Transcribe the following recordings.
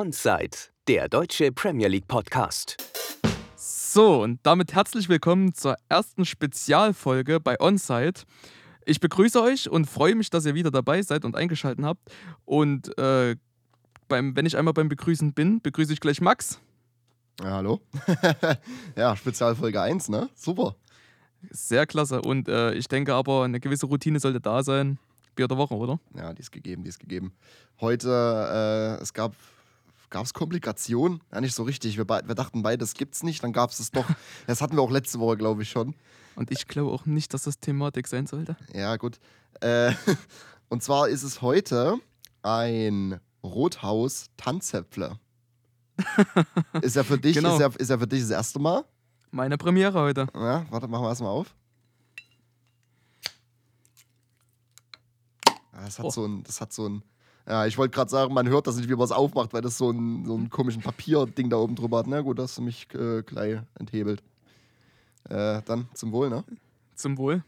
Onside, der deutsche Premier League Podcast. So, und damit herzlich willkommen zur ersten Spezialfolge bei Onside. Ich begrüße euch und freue mich, dass ihr wieder dabei seid und eingeschaltet habt. Und äh, beim, wenn ich einmal beim Begrüßen bin, begrüße ich gleich Max. Ja, hallo. ja, Spezialfolge 1, ne? Super. Sehr klasse. Und äh, ich denke aber, eine gewisse Routine sollte da sein. Bier der Woche, oder? Ja, die ist gegeben, die ist gegeben. Heute, äh, es gab gab es Komplikationen? Ja, nicht so richtig. Wir, wir dachten beide, das gibt's nicht. Dann gab es es doch. Das hatten wir auch letzte Woche, glaube ich, schon. Und ich glaube auch nicht, dass das Thematik sein sollte. Ja, gut. Äh, und zwar ist es heute ein Rothaus Tanzäpfle. ist er für dich, Genau. ist, er, ist er für dich das erste Mal? Meine Premiere heute. Ja, warte, machen wir erstmal auf. Ah, Das hat Oh. so ein, das hat so ein, ja, ich wollte gerade sagen, man hört das nicht, wie man es aufmacht, weil das so ein, so ein komischen Papierding da oben drüber hat. Na gut, das hast du mich äh, gleich enthebelt. Äh, dann zum Wohl, ne? Zum Wohl.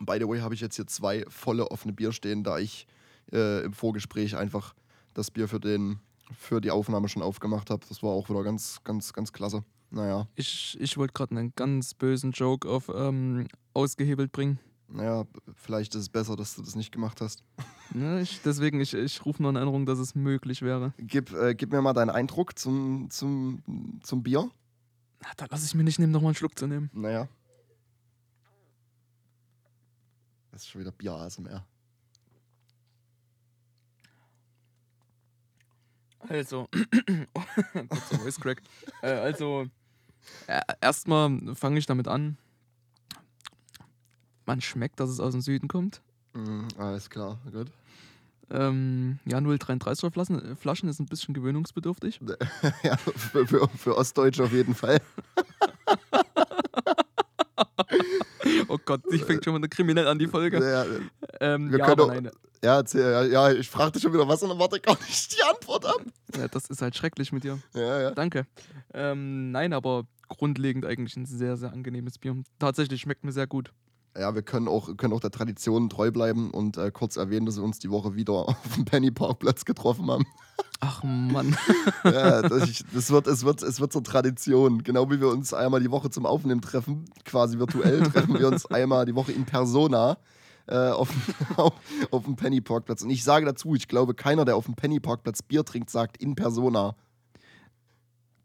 By the way habe ich jetzt hier zwei volle offene Bier stehen, da ich äh, im Vorgespräch einfach das Bier für, den, für die Aufnahme schon aufgemacht habe. Das war auch wieder ganz, ganz, ganz klasse. Naja, Ich, ich wollte gerade einen ganz bösen Joke auf ähm, ausgehebelt bringen. Naja, vielleicht ist es besser, dass du das nicht gemacht hast. Ne, ich, deswegen, ich, ich rufe nur in Erinnerung, dass es möglich wäre. Gib, äh, gib mir mal deinen Eindruck zum, zum, zum Bier. Na, da lasse ich mir nicht nehmen, nochmal einen Schluck zu nehmen. Naja. Das ist schon wieder Bier ASMR. Also, kurzer Voice Crack. Äh, also, äh, erstmal fange ich damit an. Man schmeckt, dass es aus dem Süden kommt. Mhm, alles klar, gut. Ähm, ja, 0,33er Flaschen, Flaschen ist ein bisschen gewöhnungsbedürftig. ja, für, für, für Ostdeutsche auf jeden Fall. Oh Gott, ich fängt schon mal kriminell an, die Folge. Ja, Ähm, wir ja, können aber ja, erzähl, ja, ja, ich fragte schon wieder was und dann warte ich gar nicht die Antwort ab. ja, das ist halt schrecklich mit dir. Ja, ja. Danke. Ähm, nein, aber grundlegend eigentlich ein sehr, sehr angenehmes Bier. Tatsächlich schmeckt mir sehr gut. Ja, wir können auch, können auch der Tradition treu bleiben und äh, kurz erwähnen, dass wir uns die Woche wieder auf dem Penny Parkplatz getroffen haben. Ach Mann. ja, das, ich, das wird, es, wird, es wird zur Tradition. Genau wie wir uns einmal die Woche zum Aufnehmen treffen, quasi virtuell, treffen wir uns einmal die Woche in Persona äh, auf, auf, auf dem Penny Parkplatz. Und ich sage dazu, ich glaube, keiner, der auf dem Penny Parkplatz Bier trinkt, sagt in Persona.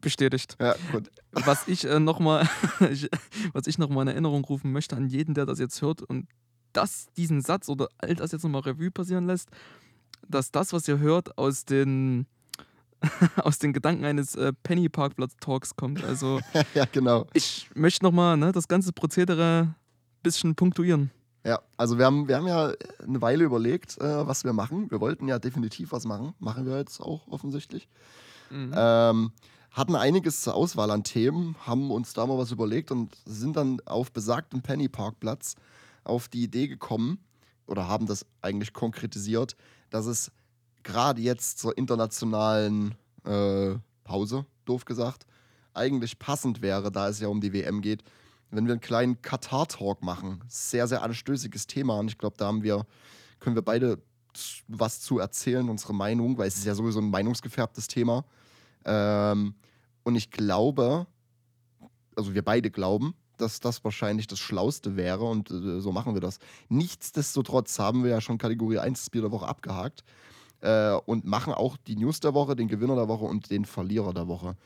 Bestätigt. Ja, gut. was ich äh, nochmal was ich noch mal in Erinnerung rufen möchte an jeden, der das jetzt hört und das, diesen Satz oder all das jetzt nochmal Revue passieren lässt, dass das, was ihr hört, aus den aus den Gedanken eines äh, Penny Parkplatz Talks kommt. Also ja, genau. ich möchte nochmal ne, das ganze Prozedere ein bisschen punktuieren. Ja, also wir haben, wir haben ja eine Weile überlegt, äh, was wir machen. Wir wollten ja definitiv was machen. Machen wir jetzt auch offensichtlich. Mhm. Ähm, hatten einiges zur Auswahl an Themen, haben uns da mal was überlegt und sind dann auf besagtem Penny Parkplatz auf die Idee gekommen oder haben das eigentlich konkretisiert, dass es gerade jetzt zur internationalen äh, Pause, doof gesagt, eigentlich passend wäre, da es ja um die WM geht, wenn wir einen kleinen Katar-Talk machen. Sehr, sehr anstößiges Thema und ich glaube, da haben wir, können wir beide was zu erzählen, unsere Meinung, weil es ist ja sowieso ein meinungsgefärbtes Thema. Ähm, und ich glaube, also wir beide glauben, dass das wahrscheinlich das Schlauste wäre und äh, so machen wir das. Nichtsdestotrotz haben wir ja schon Kategorie 1 das Bier der Woche abgehakt äh, und machen auch die News der Woche, den Gewinner der Woche und den Verlierer der Woche.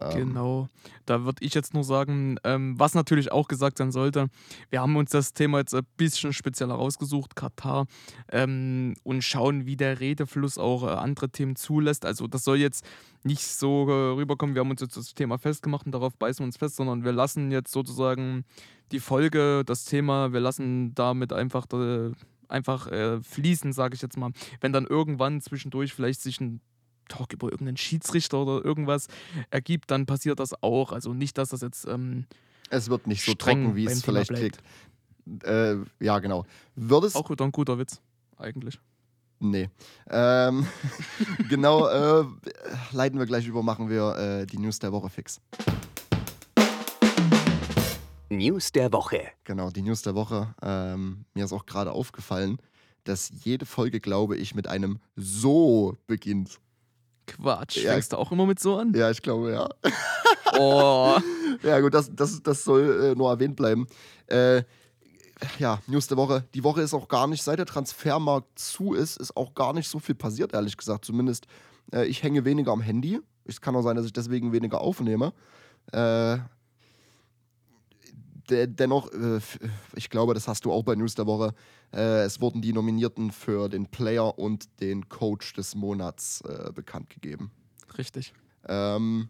Ähm, Genau. Da würde ich jetzt nur sagen, ähm, was natürlich auch gesagt sein sollte, wir haben uns das Thema jetzt ein bisschen spezieller rausgesucht, Katar, ähm, und schauen, wie der Redefluss auch äh, andere Themen zulässt. Also das soll jetzt nicht so äh, rüberkommen, wir haben uns jetzt das Thema festgemacht und darauf beißen wir uns fest, sondern wir lassen jetzt sozusagen die Folge, das Thema, wir lassen damit einfach, äh, einfach äh, fließen, sage ich jetzt mal. Wenn dann irgendwann zwischendurch vielleicht sich ein Talk über irgendeinen Schiedsrichter oder irgendwas ergibt, dann passiert das auch. Also nicht, dass das jetzt ähm, Es wird nicht so trocken, wie es Thema vielleicht bleibt. klingt. Äh, ja, genau. Würdest auch wieder ein guter Witz, eigentlich. Nee. Ähm, genau, äh, leiten wir gleich über, machen wir äh, die News der Woche fix. News der Woche. Genau, die News der Woche. Ähm, mir ist auch gerade aufgefallen, dass jede Folge, glaube ich, mit einem So beginnt. Quatsch. Ja. Fängst du auch immer mit so an? Ja, ich glaube, ja. Oh. Ja, gut, das, das, das soll äh, nur erwähnt bleiben. Äh, ja, News der Woche. Die Woche ist auch gar nicht, seit der Transfermarkt zu ist, ist auch gar nicht so viel passiert, ehrlich gesagt. Zumindest äh, ich hänge weniger am Handy. Es kann auch sein, dass ich deswegen weniger aufnehme. Äh, dennoch, äh, ich glaube, das hast du auch bei News der Woche. Äh, es wurden die Nominierten für den Player und den Coach des Monats äh, bekannt gegeben. Richtig. Ähm,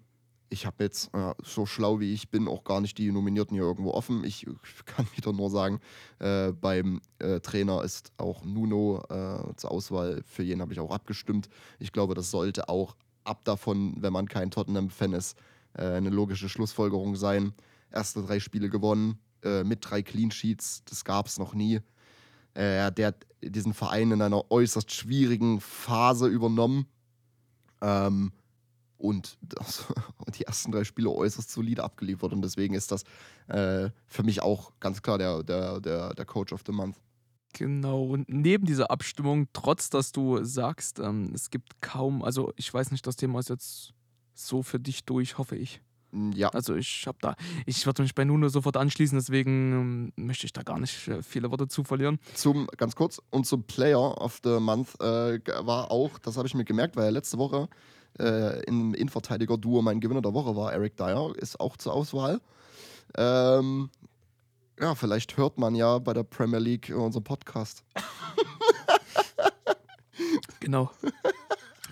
ich habe jetzt, äh, so schlau wie ich bin, auch gar nicht die Nominierten hier irgendwo offen. Ich kann wieder nur sagen, äh, beim äh, Trainer ist auch Nuno äh, zur Auswahl. Für jeden habe ich auch abgestimmt. Ich glaube, das sollte auch ab davon, wenn man kein Tottenham-Fan ist, eine logische Schlussfolgerung sein. Erste drei Spiele gewonnen, äh, mit drei Clean Sheets, das gab es noch nie. Äh, der hat diesen Verein in einer äußerst schwierigen Phase übernommen. Ähm, und, das, die ersten drei Spiele äußerst solide abgeliefert. Und deswegen ist das äh, für mich auch ganz klar der, der, der, der Coach of the Month. Genau, und neben dieser Abstimmung, trotz dass du sagst, ähm, es gibt kaum, also ich weiß nicht, das Thema ist jetzt so für dich durch, hoffe ich. Mm, Ja, Also ich habe da, ich würde mich bei Nuno sofort anschließen, deswegen ähm, möchte ich da gar nicht äh, viele Worte zu verlieren. zum, ganz kurz, und zum Player of the Month äh, war auch, das habe ich mir gemerkt, weil er letzte Woche äh, im Innenverteidiger-Duo mein Gewinner der Woche war, Eric Dyer, ist auch zur Auswahl. Ähm, ja, vielleicht hört man ja bei der Premier League unseren Podcast. Genau.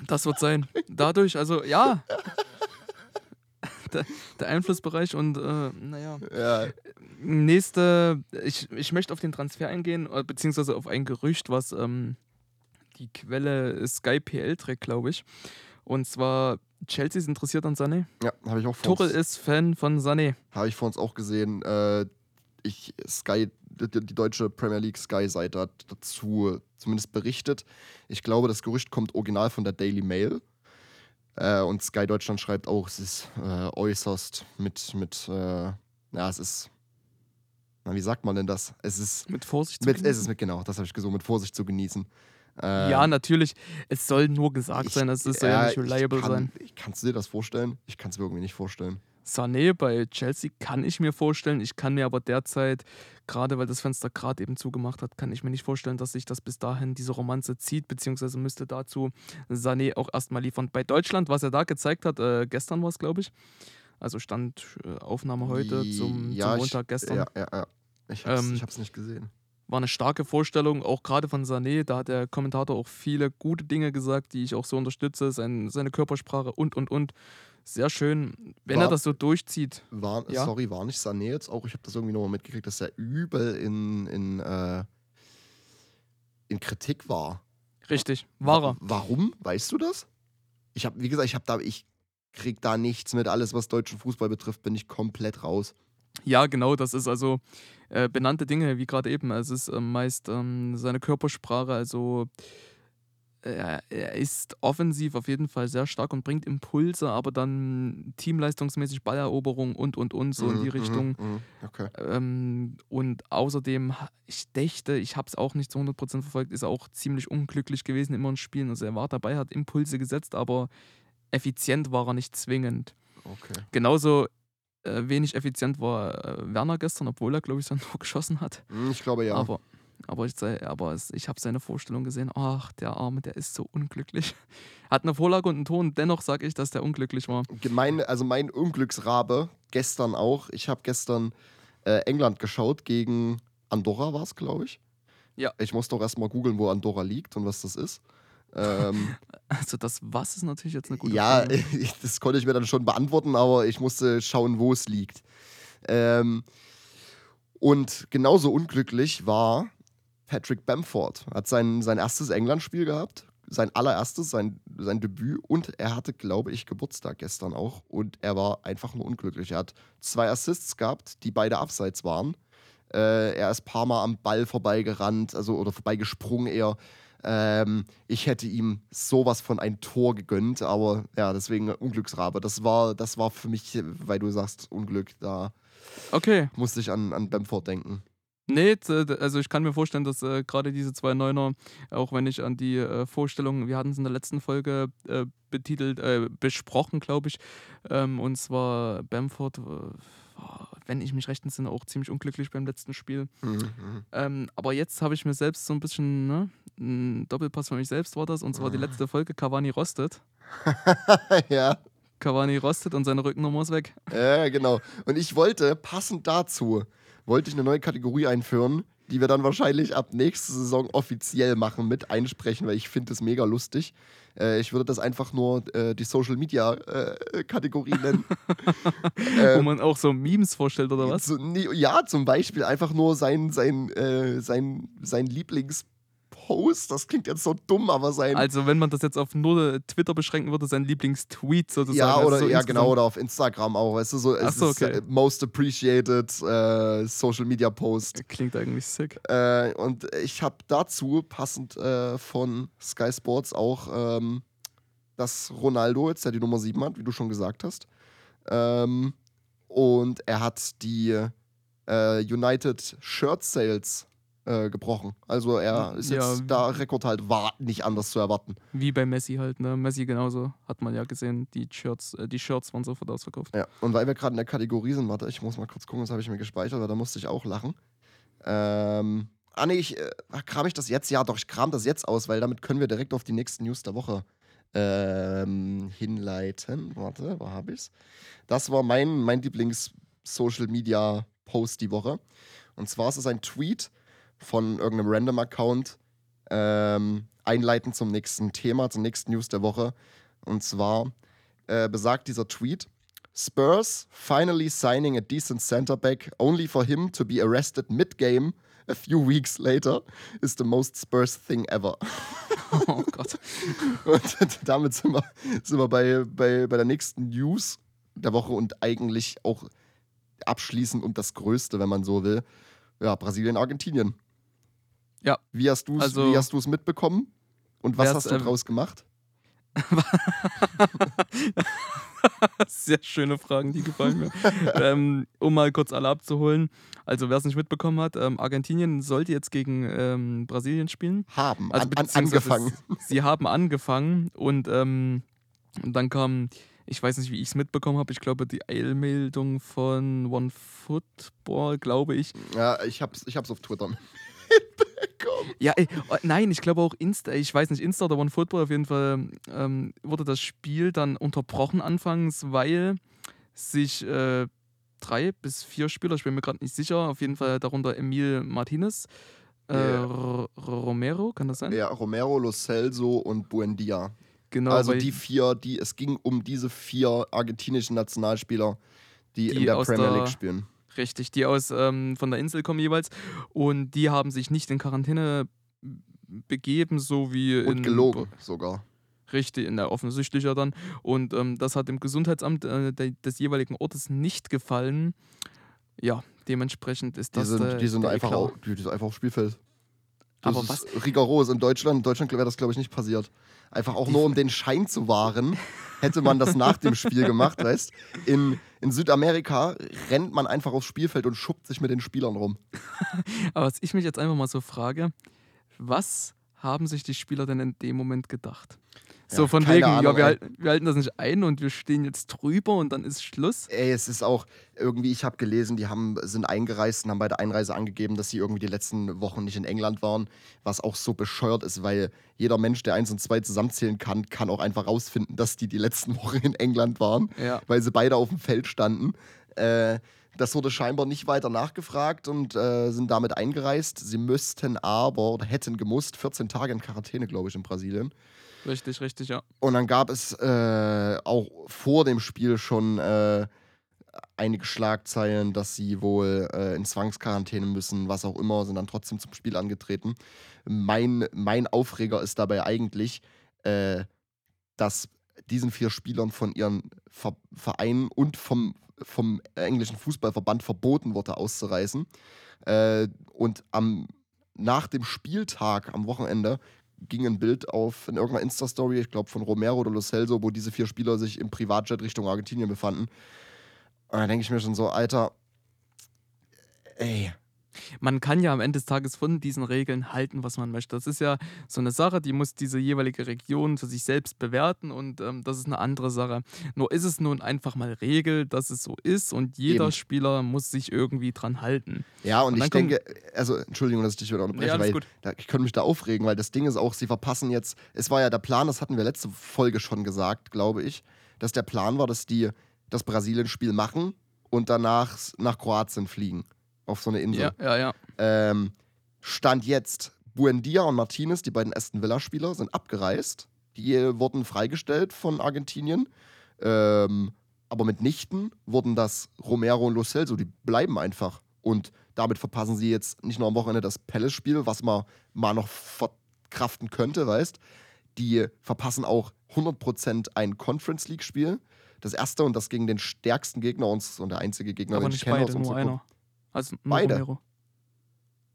Das wird sein. Dadurch, also ja. Der, der Einflussbereich und äh, naja. Ja, Nächste, ich, ich möchte auf den Transfer eingehen, äh, beziehungsweise auf ein Gerücht, was ähm, die Quelle Sky PL trägt, glaube ich. Und zwar, Chelsea ist interessiert an Sané. ja habe ich auch vor Tuchel ist Fan von Sané. Habe ich vor uns auch gesehen. Äh, ich, Sky, die, die deutsche Premier League Sky-Seite hat dazu zumindest berichtet. Ich glaube, das Gerücht kommt original von der Daily Mail. Äh, und Sky Deutschland schreibt auch, es ist äh, äußerst mit, mit äh, ja, es ist, na, wie sagt man denn das? Es ist, Mit Vorsicht zu mit, es genießen. ist mit, genau, das habe ich gesagt, mit Vorsicht zu genießen. Ähm, Ja, natürlich. Es soll nur gesagt ich- sein, es soll ja, nicht ich reliable kann, sein. Ich, kannst du dir das vorstellen? Ich kann es mir irgendwie nicht vorstellen. Sané bei Chelsea kann ich mir vorstellen. Ich kann mir aber derzeit, gerade weil das Fenster gerade eben zugemacht hat, kann ich mir nicht vorstellen, dass sich das bis dahin diese Romanze zieht, beziehungsweise müsste dazu Sané auch erstmal liefern. Bei Deutschland, was er da gezeigt hat, äh, gestern war es, glaube ich. Also stand äh, Aufnahme heute zum, Ja, zum ich- Montag gestern. Ja, ja, ja. Ich hab's, Ähm, ich hab's nicht gesehen. War eine starke Vorstellung, auch gerade von Sané. Da hat der Kommentator auch viele gute Dinge gesagt, die ich auch so unterstütze. Sein, seine Körpersprache und, und, und. Sehr schön. Wenn War- er das so durchzieht. War, Ja. Sorry, war nicht Sané jetzt auch? Ich habe das irgendwie nochmal mitgekriegt, dass er übel in, in, äh, in Kritik war. Richtig, war er. Wa- Warum? Weißt du das? Ich habe, wie gesagt, ich habe da, ich krieg da nichts mit. Alles, was deutschen Fußball betrifft, bin ich komplett raus. Ja, genau, das ist also äh, benannte Dinge, wie gerade eben. Es ist ähm, meist ähm, seine Körpersprache, also äh, er ist offensiv auf jeden Fall sehr stark und bringt Impulse, aber dann teamleistungsmäßig Balleroberung und, und, und, so in die Mhm, Richtung. mhm, mhm. Okay. Ähm, und außerdem, ich dächte, ich habe es auch nicht zu 100% verfolgt, ist er auch ziemlich unglücklich gewesen immer in Spielen. Also er war dabei, hat Impulse gesetzt, aber effizient war er nicht zwingend. okay. Genauso äh, wenig effizient war äh, Werner gestern, obwohl er, glaube ich, sein Tor geschossen hat. Hm, Ich glaube ja. Aber, aber ich, aber ich habe seine Vorstellung gesehen. Ach, der Arme, der ist so unglücklich. Hat eine Vorlage und einen Ton. Dennoch sage ich, dass der unglücklich war. Gemein, also mein Unglücksrabe, gestern auch. Ich habe gestern äh, England geschaut gegen Andorra, war es, glaube ich. Ja. Ich muss doch erstmal googeln, wo Andorra liegt und was das ist. Ähm, Also das Was ist natürlich jetzt eine gute ja, Frage. das konnte ich mir dann schon beantworten, aber ich musste schauen, wo es liegt. Ähm, und genauso unglücklich war Patrick Bamford. Hat sein, sein erstes England-Spiel gehabt, sein allererstes, sein, sein Debüt und er hatte, glaube ich, Geburtstag gestern auch und er war einfach nur unglücklich. Er hat zwei Assists gehabt, die beide abseits waren. Äh, er ist ein paar Mal am Ball vorbeigerannt, also oder vorbeigesprungen eher. Ähm, ich hätte ihm sowas von ein Tor gegönnt, aber ja, deswegen Unglücksrabe. Das war, das war für mich, weil du sagst Unglück, da Okay, musste ich an, an Bamford denken. Nee, also ich kann mir vorstellen, dass äh, gerade diese zwei Neuner, auch wenn ich an die äh, Vorstellung, wir hatten es in der letzten Folge äh, betitelt, äh, besprochen, glaube ich, ähm, und zwar Bamford, äh, war, wenn ich mich recht entsinne, auch ziemlich unglücklich beim letzten Spiel. Mhm. Ähm, aber jetzt habe ich mir selbst so ein bisschen, ne, ein Doppelpass für mich selbst war das, und zwar die letzte Folge, Cavani rostet. ja. Cavani rostet und seine Rückennummer ist weg. Ja, genau. Und ich wollte, passend dazu, wollte ich eine neue Kategorie einführen, die wir dann wahrscheinlich ab nächster Saison offiziell machen, mit einsprechen, weil ich finde es mega lustig. Äh, ich würde das einfach nur äh, die Social Media äh, Kategorie nennen. Wo ähm, man auch so Memes vorstellt oder was? so, nee, ja, zum Beispiel einfach nur sein, sein, äh, sein, sein Lieblingspost. Das klingt jetzt so dumm, aber sein. Also, wenn man das jetzt auf nur Twitter beschränken würde, sein Lieblingstweet sozusagen. ja, also oder so ja, genau, oder auf Instagram auch, weißt du, so, es so, ist okay. äh, most appreciated äh, Social Media Post. Klingt eigentlich sick. Äh, und ich habe dazu passend äh, von Sky Sports auch, ähm, dass Ronaldo jetzt ja die Nummer 7 hat, wie du schon gesagt hast. Ähm, und er hat die äh, United Shirt Sales äh, gebrochen. Also er ist Ja. jetzt da Rekord halt war nicht anders zu erwarten. Wie bei Messi halt, ne? Messi genauso, hat man ja gesehen, die Shirts, äh, die Shirts waren sofort ausverkauft. Ja. Und weil wir gerade in der Kategorie sind, warte, ich muss mal kurz gucken, das habe ich mir gespeichert, weil da musste ich auch lachen. Ähm, ah nee, ich, äh, kram ich das jetzt? Ja, doch, ich kram das jetzt aus, weil damit können wir direkt auf die nächsten News der Woche ähm, hinleiten. Warte, wo habe ich's? Das war mein, mein Lieblings-Social-Media-Post die Woche. Und zwar ist es ein Tweet von irgendeinem Random-Account ähm, einleitend zum nächsten Thema, zum nächsten News der Woche. Und zwar äh, besagt dieser Tweet, Spurs finally signing a decent center back only for him to be arrested mid-game a few weeks later is the most Spurs thing ever. Oh Gott. Und damit sind wir, sind wir bei, bei, bei der nächsten News der Woche und eigentlich auch abschließend und das Größte, wenn man so will. Ja, Brasilien, Argentinien. Ja. Wie hast du es Also- wie hast du's mitbekommen? Und was hast du ähm, draus gemacht? Sehr schöne Fragen, die gefallen mir. ähm, um mal kurz alle abzuholen. Also, wer es nicht mitbekommen hat, ähm, Argentinien sollte jetzt gegen ähm, Brasilien spielen. Haben, Also an, angefangen. Sie haben angefangen und, ähm, und dann kam, ich weiß nicht, wie ich es mitbekommen habe, ich glaube, die Eilmeldung von OneFootball, glaube ich. Ja, ich hab's, ich hab's auf Twitter mitbekommen. Ja, ey, oh, nein, ich glaube auch Insta, ich weiß nicht, Insta oder OneFootball, auf jeden Fall ähm, wurde das Spiel dann unterbrochen anfangs, weil sich äh, drei bis vier Spieler, ich bin mir gerade nicht sicher, auf jeden Fall darunter Emil Martinez, äh. R- Romero, kann das sein? Ja, Romero, Lo Celso und Buendia. Genau, also die vier, die, es ging um diese vier argentinischen Nationalspieler, die, Die in der Premier der- League spielen. Richtig, die aus ähm, von der Insel kommen jeweils und die haben sich nicht in Quarantäne begeben, so wie Und in gelogen sogar. Richtig, in der offensichtlicher dann. Und ähm, das hat dem Gesundheitsamt äh, de, des jeweiligen Ortes nicht gefallen. Ja, dementsprechend ist Die das. sind, die sind, der einfach, auch, die, sind einfach aufs Spielfeld. Das Aber ist rigoros. In Deutschland, in Deutschland wäre das, glaube ich, nicht passiert. Einfach auch nur, um den Schein zu wahren, hätte man das nach dem Spiel gemacht, weißt in, in Südamerika rennt man einfach aufs Spielfeld und schuppt sich mit den Spielern rum. Aber was ich mich jetzt einfach mal so frage, was haben sich die Spieler denn in dem Moment gedacht? So Ja, von wegen, Ahnung, ja, wir, wir halten das nicht ein und wir stehen jetzt drüber und dann ist Schluss. Ey, es ist auch irgendwie, ich habe gelesen, die haben, sind eingereist und haben bei der Einreise angegeben, dass sie irgendwie die letzten Wochen nicht in England waren, was auch so bescheuert ist, weil jeder Mensch, der eins und zwei zusammenzählen kann, kann auch einfach rausfinden, dass die die letzten Wochen in England waren, Ja. weil sie beide auf dem Feld standen. Äh, das wurde scheinbar nicht weiter nachgefragt und äh, sind damit eingereist. Sie müssten aber oder hätten gemusst 14 Tage in Quarantäne, glaube ich, in Brasilien. Richtig, richtig, ja. Und dann gab es äh, auch vor dem Spiel schon äh, einige Schlagzeilen, dass sie wohl äh, in Zwangsquarantäne müssen, was auch immer, sind dann trotzdem zum Spiel angetreten. Mein, mein Aufreger ist dabei eigentlich, äh, dass diesen vier Spielern von ihren Ver Vereinen und vom, vom englischen Fußballverband verboten wurde, auszureisen. Äh, und am, nach dem Spieltag am Wochenende ging ein Bild auf in irgendeiner Insta-Story, ich glaube von Romero oder Lo Celso, wo diese vier Spieler sich im Privatjet Richtung Argentinien befanden. Und da denke ich mir schon so, Alter, ey, Man kann ja am Ende des Tages von diesen Regeln halten, was man möchte. Das ist ja so eine Sache, die muss diese jeweilige Region für sich selbst bewerten und ähm, das ist eine andere Sache. Nur ist es nun einfach mal Regel, dass es so ist und jeder Eben. Spieler muss sich irgendwie dran halten. Ja, und, Und ich denke, also Entschuldigung, dass ich dich wieder unterbreche, Ja, weil da, ich könnte mich da aufregen, weil das Ding ist auch, sie verpassen jetzt, es war ja der Plan, das hatten wir letzte Folge schon gesagt, glaube ich, dass der Plan war, dass die das Brasilien-Spiel machen und danach nach Kroatien fliegen. Auf so eine Insel. Ja, ja, ja. Ähm, Stand jetzt, Buendia und Martinez, die beiden Aston Villa-Spieler, sind abgereist. Die wurden freigestellt von Argentinien. Ähm, aber mitnichten wurden das Romero und Lo Celso, die bleiben einfach. Und damit verpassen sie jetzt nicht nur am Wochenende das Palace-Spiel, was man mal noch verkraften könnte, weißt. Die verpassen auch 100% ein Conference League-Spiel. Das erste und das gegen den stärksten Gegner uns und der einzige Gegner, Aber den ich kenne aus beide, nur unserer Gruppe. einer. Also nur Beide. Romero.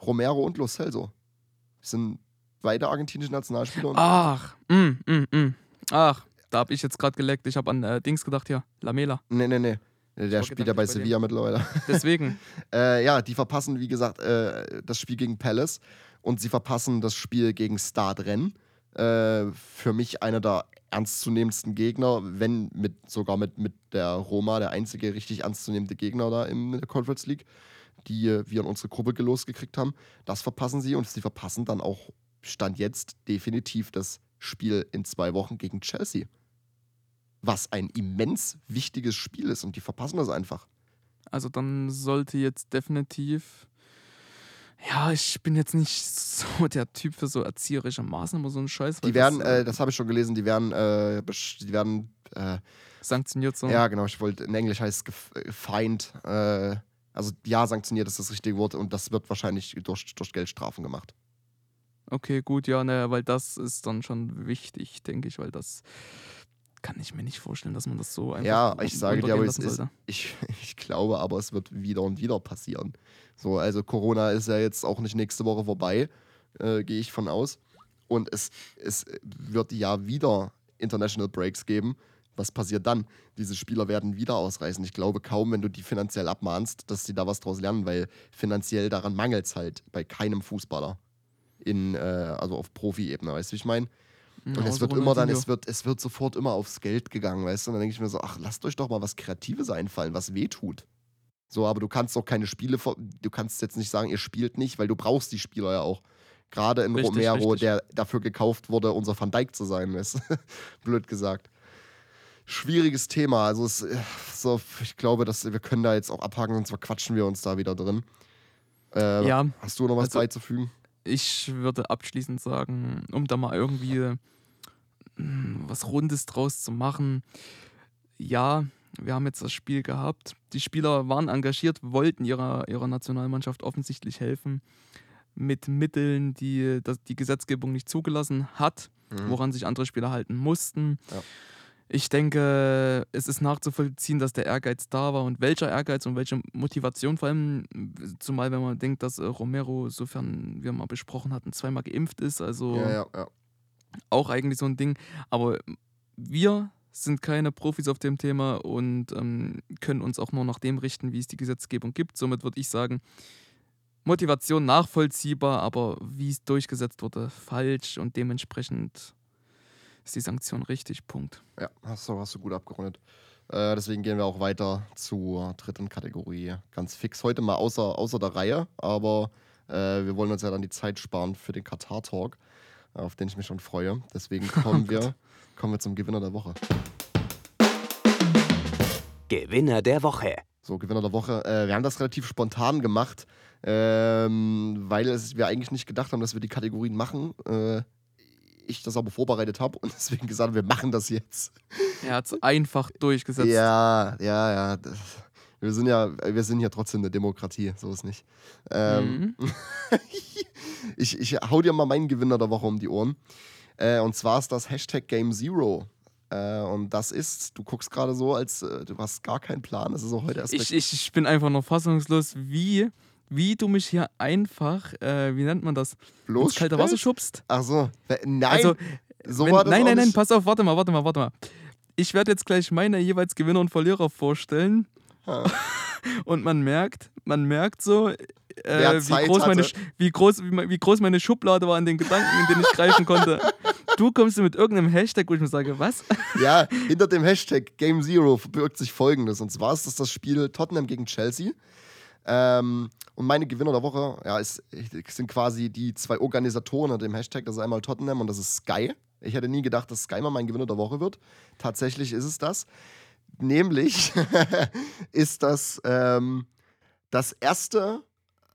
Romero und Lo Celso. Das sind beide argentinische Nationalspieler. Ach, mm, mm, mm. Ach, da habe ich jetzt gerade geleckt. Ich habe an äh, Dings gedacht hier, Lamela. nee, nee, nee. Der spielt ja bei gedanklich bei. Sevilla mittlerweile. Deswegen. Äh, ja, die verpassen, wie gesagt, äh, das Spiel gegen Palace und sie verpassen das Spiel gegen Stade Rennes. Äh, für mich einer der ernstzunehmendsten Gegner, wenn mit sogar mit, mit der Roma, der einzige richtig ernstzunehmende Gegner da in der Conference League, die äh, wir in unsere Gruppe gelost gekriegt haben. Das verpassen sie und sie verpassen dann auch, Stand jetzt, definitiv das Spiel in zwei Wochen gegen Chelsea. Was ein immens wichtiges Spiel ist und die verpassen das einfach. Also dann sollte jetzt definitiv. Ja, ich bin jetzt nicht so der Typ für so erzieherische Maßnahmen oder so einen Scheiß. Die werden, das, äh, das habe ich schon gelesen, die werden, äh, die werden, äh, sanktioniert so. ja genau, ich wollte, in Englisch heißt es gef- äh, äh, also ja, sanktioniert ist das richtige Wort und das wird wahrscheinlich durch, durch Geldstrafen gemacht. Okay, gut, ja, ne, weil das ist dann schon wichtig, denke ich, weil das kann ich mir nicht vorstellen, dass man das so einfach Ja, ich sage dir, aber es ist, ich, ich glaube aber, es wird wieder und wieder passieren. So, also Corona ist ja jetzt auch nicht nächste Woche vorbei, äh, gehe ich von aus. Und es, es wird ja wieder International Breaks geben. Was passiert dann? Diese Spieler werden wieder ausreißen. Ich glaube kaum, wenn du die finanziell abmahnst, dass sie da was draus lernen, weil finanziell daran mangelt es halt bei keinem Fußballer. In, äh, also auf Profi-Ebene, weißt du, wie ich meine? Und Ja, es wird immer dann, es wird, es wird sofort immer aufs Geld gegangen, weißt du? Und dann denke ich mir so, ach, lasst euch doch mal was Kreatives einfallen, was weh tut. So, aber du kannst auch keine Spiele, du kannst jetzt nicht sagen, ihr spielt nicht, weil du brauchst die Spieler ja auch. Gerade in Richtig, Romero, richtig. der dafür gekauft wurde, unser Van Dijk zu sein, weißt du? Blöd gesagt. Schwieriges Thema. Also es, äh, so, ich glaube, dass wir können da jetzt auch abhaken, sonst verquatschen wir uns da wieder drin. Äh, Ja, Hast du noch was also- beizufügen? ich würde abschließend sagen, um da mal irgendwie mm, was Rundes draus zu machen. Ja, wir haben jetzt das Spiel gehabt. Die Spieler waren engagiert, wollten ihrer, ihrer Nationalmannschaft offensichtlich helfen. Mit Mitteln, die das, die Gesetzgebung nicht zugelassen hat, Mhm. woran sich andere Spieler halten mussten. Ja. Ich denke, es ist nachzuvollziehen, dass der Ehrgeiz da war und welcher Ehrgeiz und welche Motivation, vor allem, zumal wenn man denkt, dass äh, Romero, sofern wir mal besprochen hatten, zweimal geimpft ist, also Ja, ja, ja. auch eigentlich so ein Ding. Aber wir sind keine Profis auf dem Thema und ähm, können uns auch nur nach dem richten, wie es die Gesetzgebung gibt. Somit würde ich sagen, Motivation nachvollziehbar, aber wie es durchgesetzt wurde, falsch und dementsprechend ist die Sanktion richtig. Punkt. Ja, hast du, hast du gut abgerundet. Äh, deswegen gehen wir auch weiter zur dritten Kategorie. Ganz fix. Heute mal außer, außer der Reihe, aber äh, wir wollen uns ja dann die Zeit sparen für den Katar-Talk, auf den ich mich schon freue. Deswegen kommen, wir, kommen wir zum Gewinner der Woche. Gewinner der Woche. So, Gewinner der Woche. Äh, wir haben das relativ spontan gemacht, ähm, weil es, wir eigentlich nicht gedacht haben, dass wir die Kategorien machen. Äh, ich das aber vorbereitet habe und deswegen gesagt, habe, wir machen das jetzt. Er hat es einfach durchgesetzt. Ja, ja, ja. Das, wir sind ja, wir sind ja trotzdem eine Demokratie, so ist nicht. Ähm, Mhm. ich, ich hau dir mal meinen Gewinner der Woche um die Ohren. Äh, und zwar ist das Hashtag Game Zero. Äh, und das ist, du guckst gerade so, als äh, du hast gar keinen Plan. Es ist auch heute erst Ich, ich, ich bin einfach nur fassungslos, wie, wie du mich hier einfach, äh, wie nennt man das, bloß ins kalte Wasser schubst. Ach so, Ä- nein, Also, so Wenn, war das nein, nein, nein, pass auf, warte mal, warte mal, warte mal. Ich werde jetzt gleich meine jeweils Gewinner und Verlierer vorstellen. Ah. Und man merkt, man merkt so, äh, wie, groß meine, wie, groß, wie, wie groß meine Schublade war an den Gedanken, in denen ich greifen konnte. Du kommst mit irgendeinem Hashtag, wo ich mir sage, was? Ja, hinter dem Hashtag Game Zero verbirgt sich folgendes. Und zwar ist das das Spiel Tottenham gegen Chelsea. Ähm, und meine Gewinner der Woche ja, ist, sind quasi die zwei Organisatoren unter dem Hashtag. Das ist einmal Tottenham und das ist Sky. Ich hätte nie gedacht, dass Sky mal mein Gewinner der Woche wird. Tatsächlich ist es das. Nämlich ist das ähm, das erste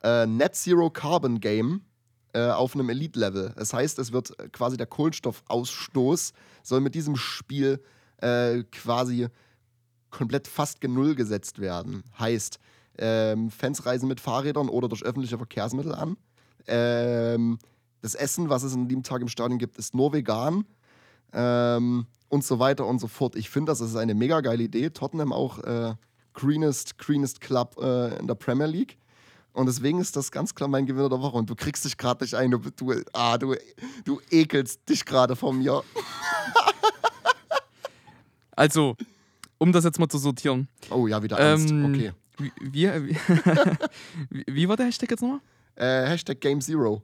äh, Net Zero Carbon Game äh, auf einem Elite-Level. Das heißt, es wird äh, quasi der Kohlenstoffausstoß soll mit diesem Spiel äh, quasi komplett fast genull gesetzt werden. Heißt, ähm, Fans reisen mit Fahrrädern oder durch öffentliche Verkehrsmittel an. Ähm, das Essen, was es an dem Tag im Stadion gibt, ist nur vegan. Ähm, und so weiter und so fort. Ich finde, das ist eine mega geile Idee. Tottenham auch äh, greenest, greenest Club äh, in der Premier League. Und deswegen ist das ganz klar mein Gewinner der Woche. Und du kriegst dich gerade nicht ein. Du, du, ah, du, du ekelst dich gerade von mir. Also, um das jetzt mal zu sortieren. Oh ja, wieder Ernst. Ähm, Okay. Wie, wie, wie, wie war der Hashtag jetzt nochmal? Äh, Hashtag Game Zero.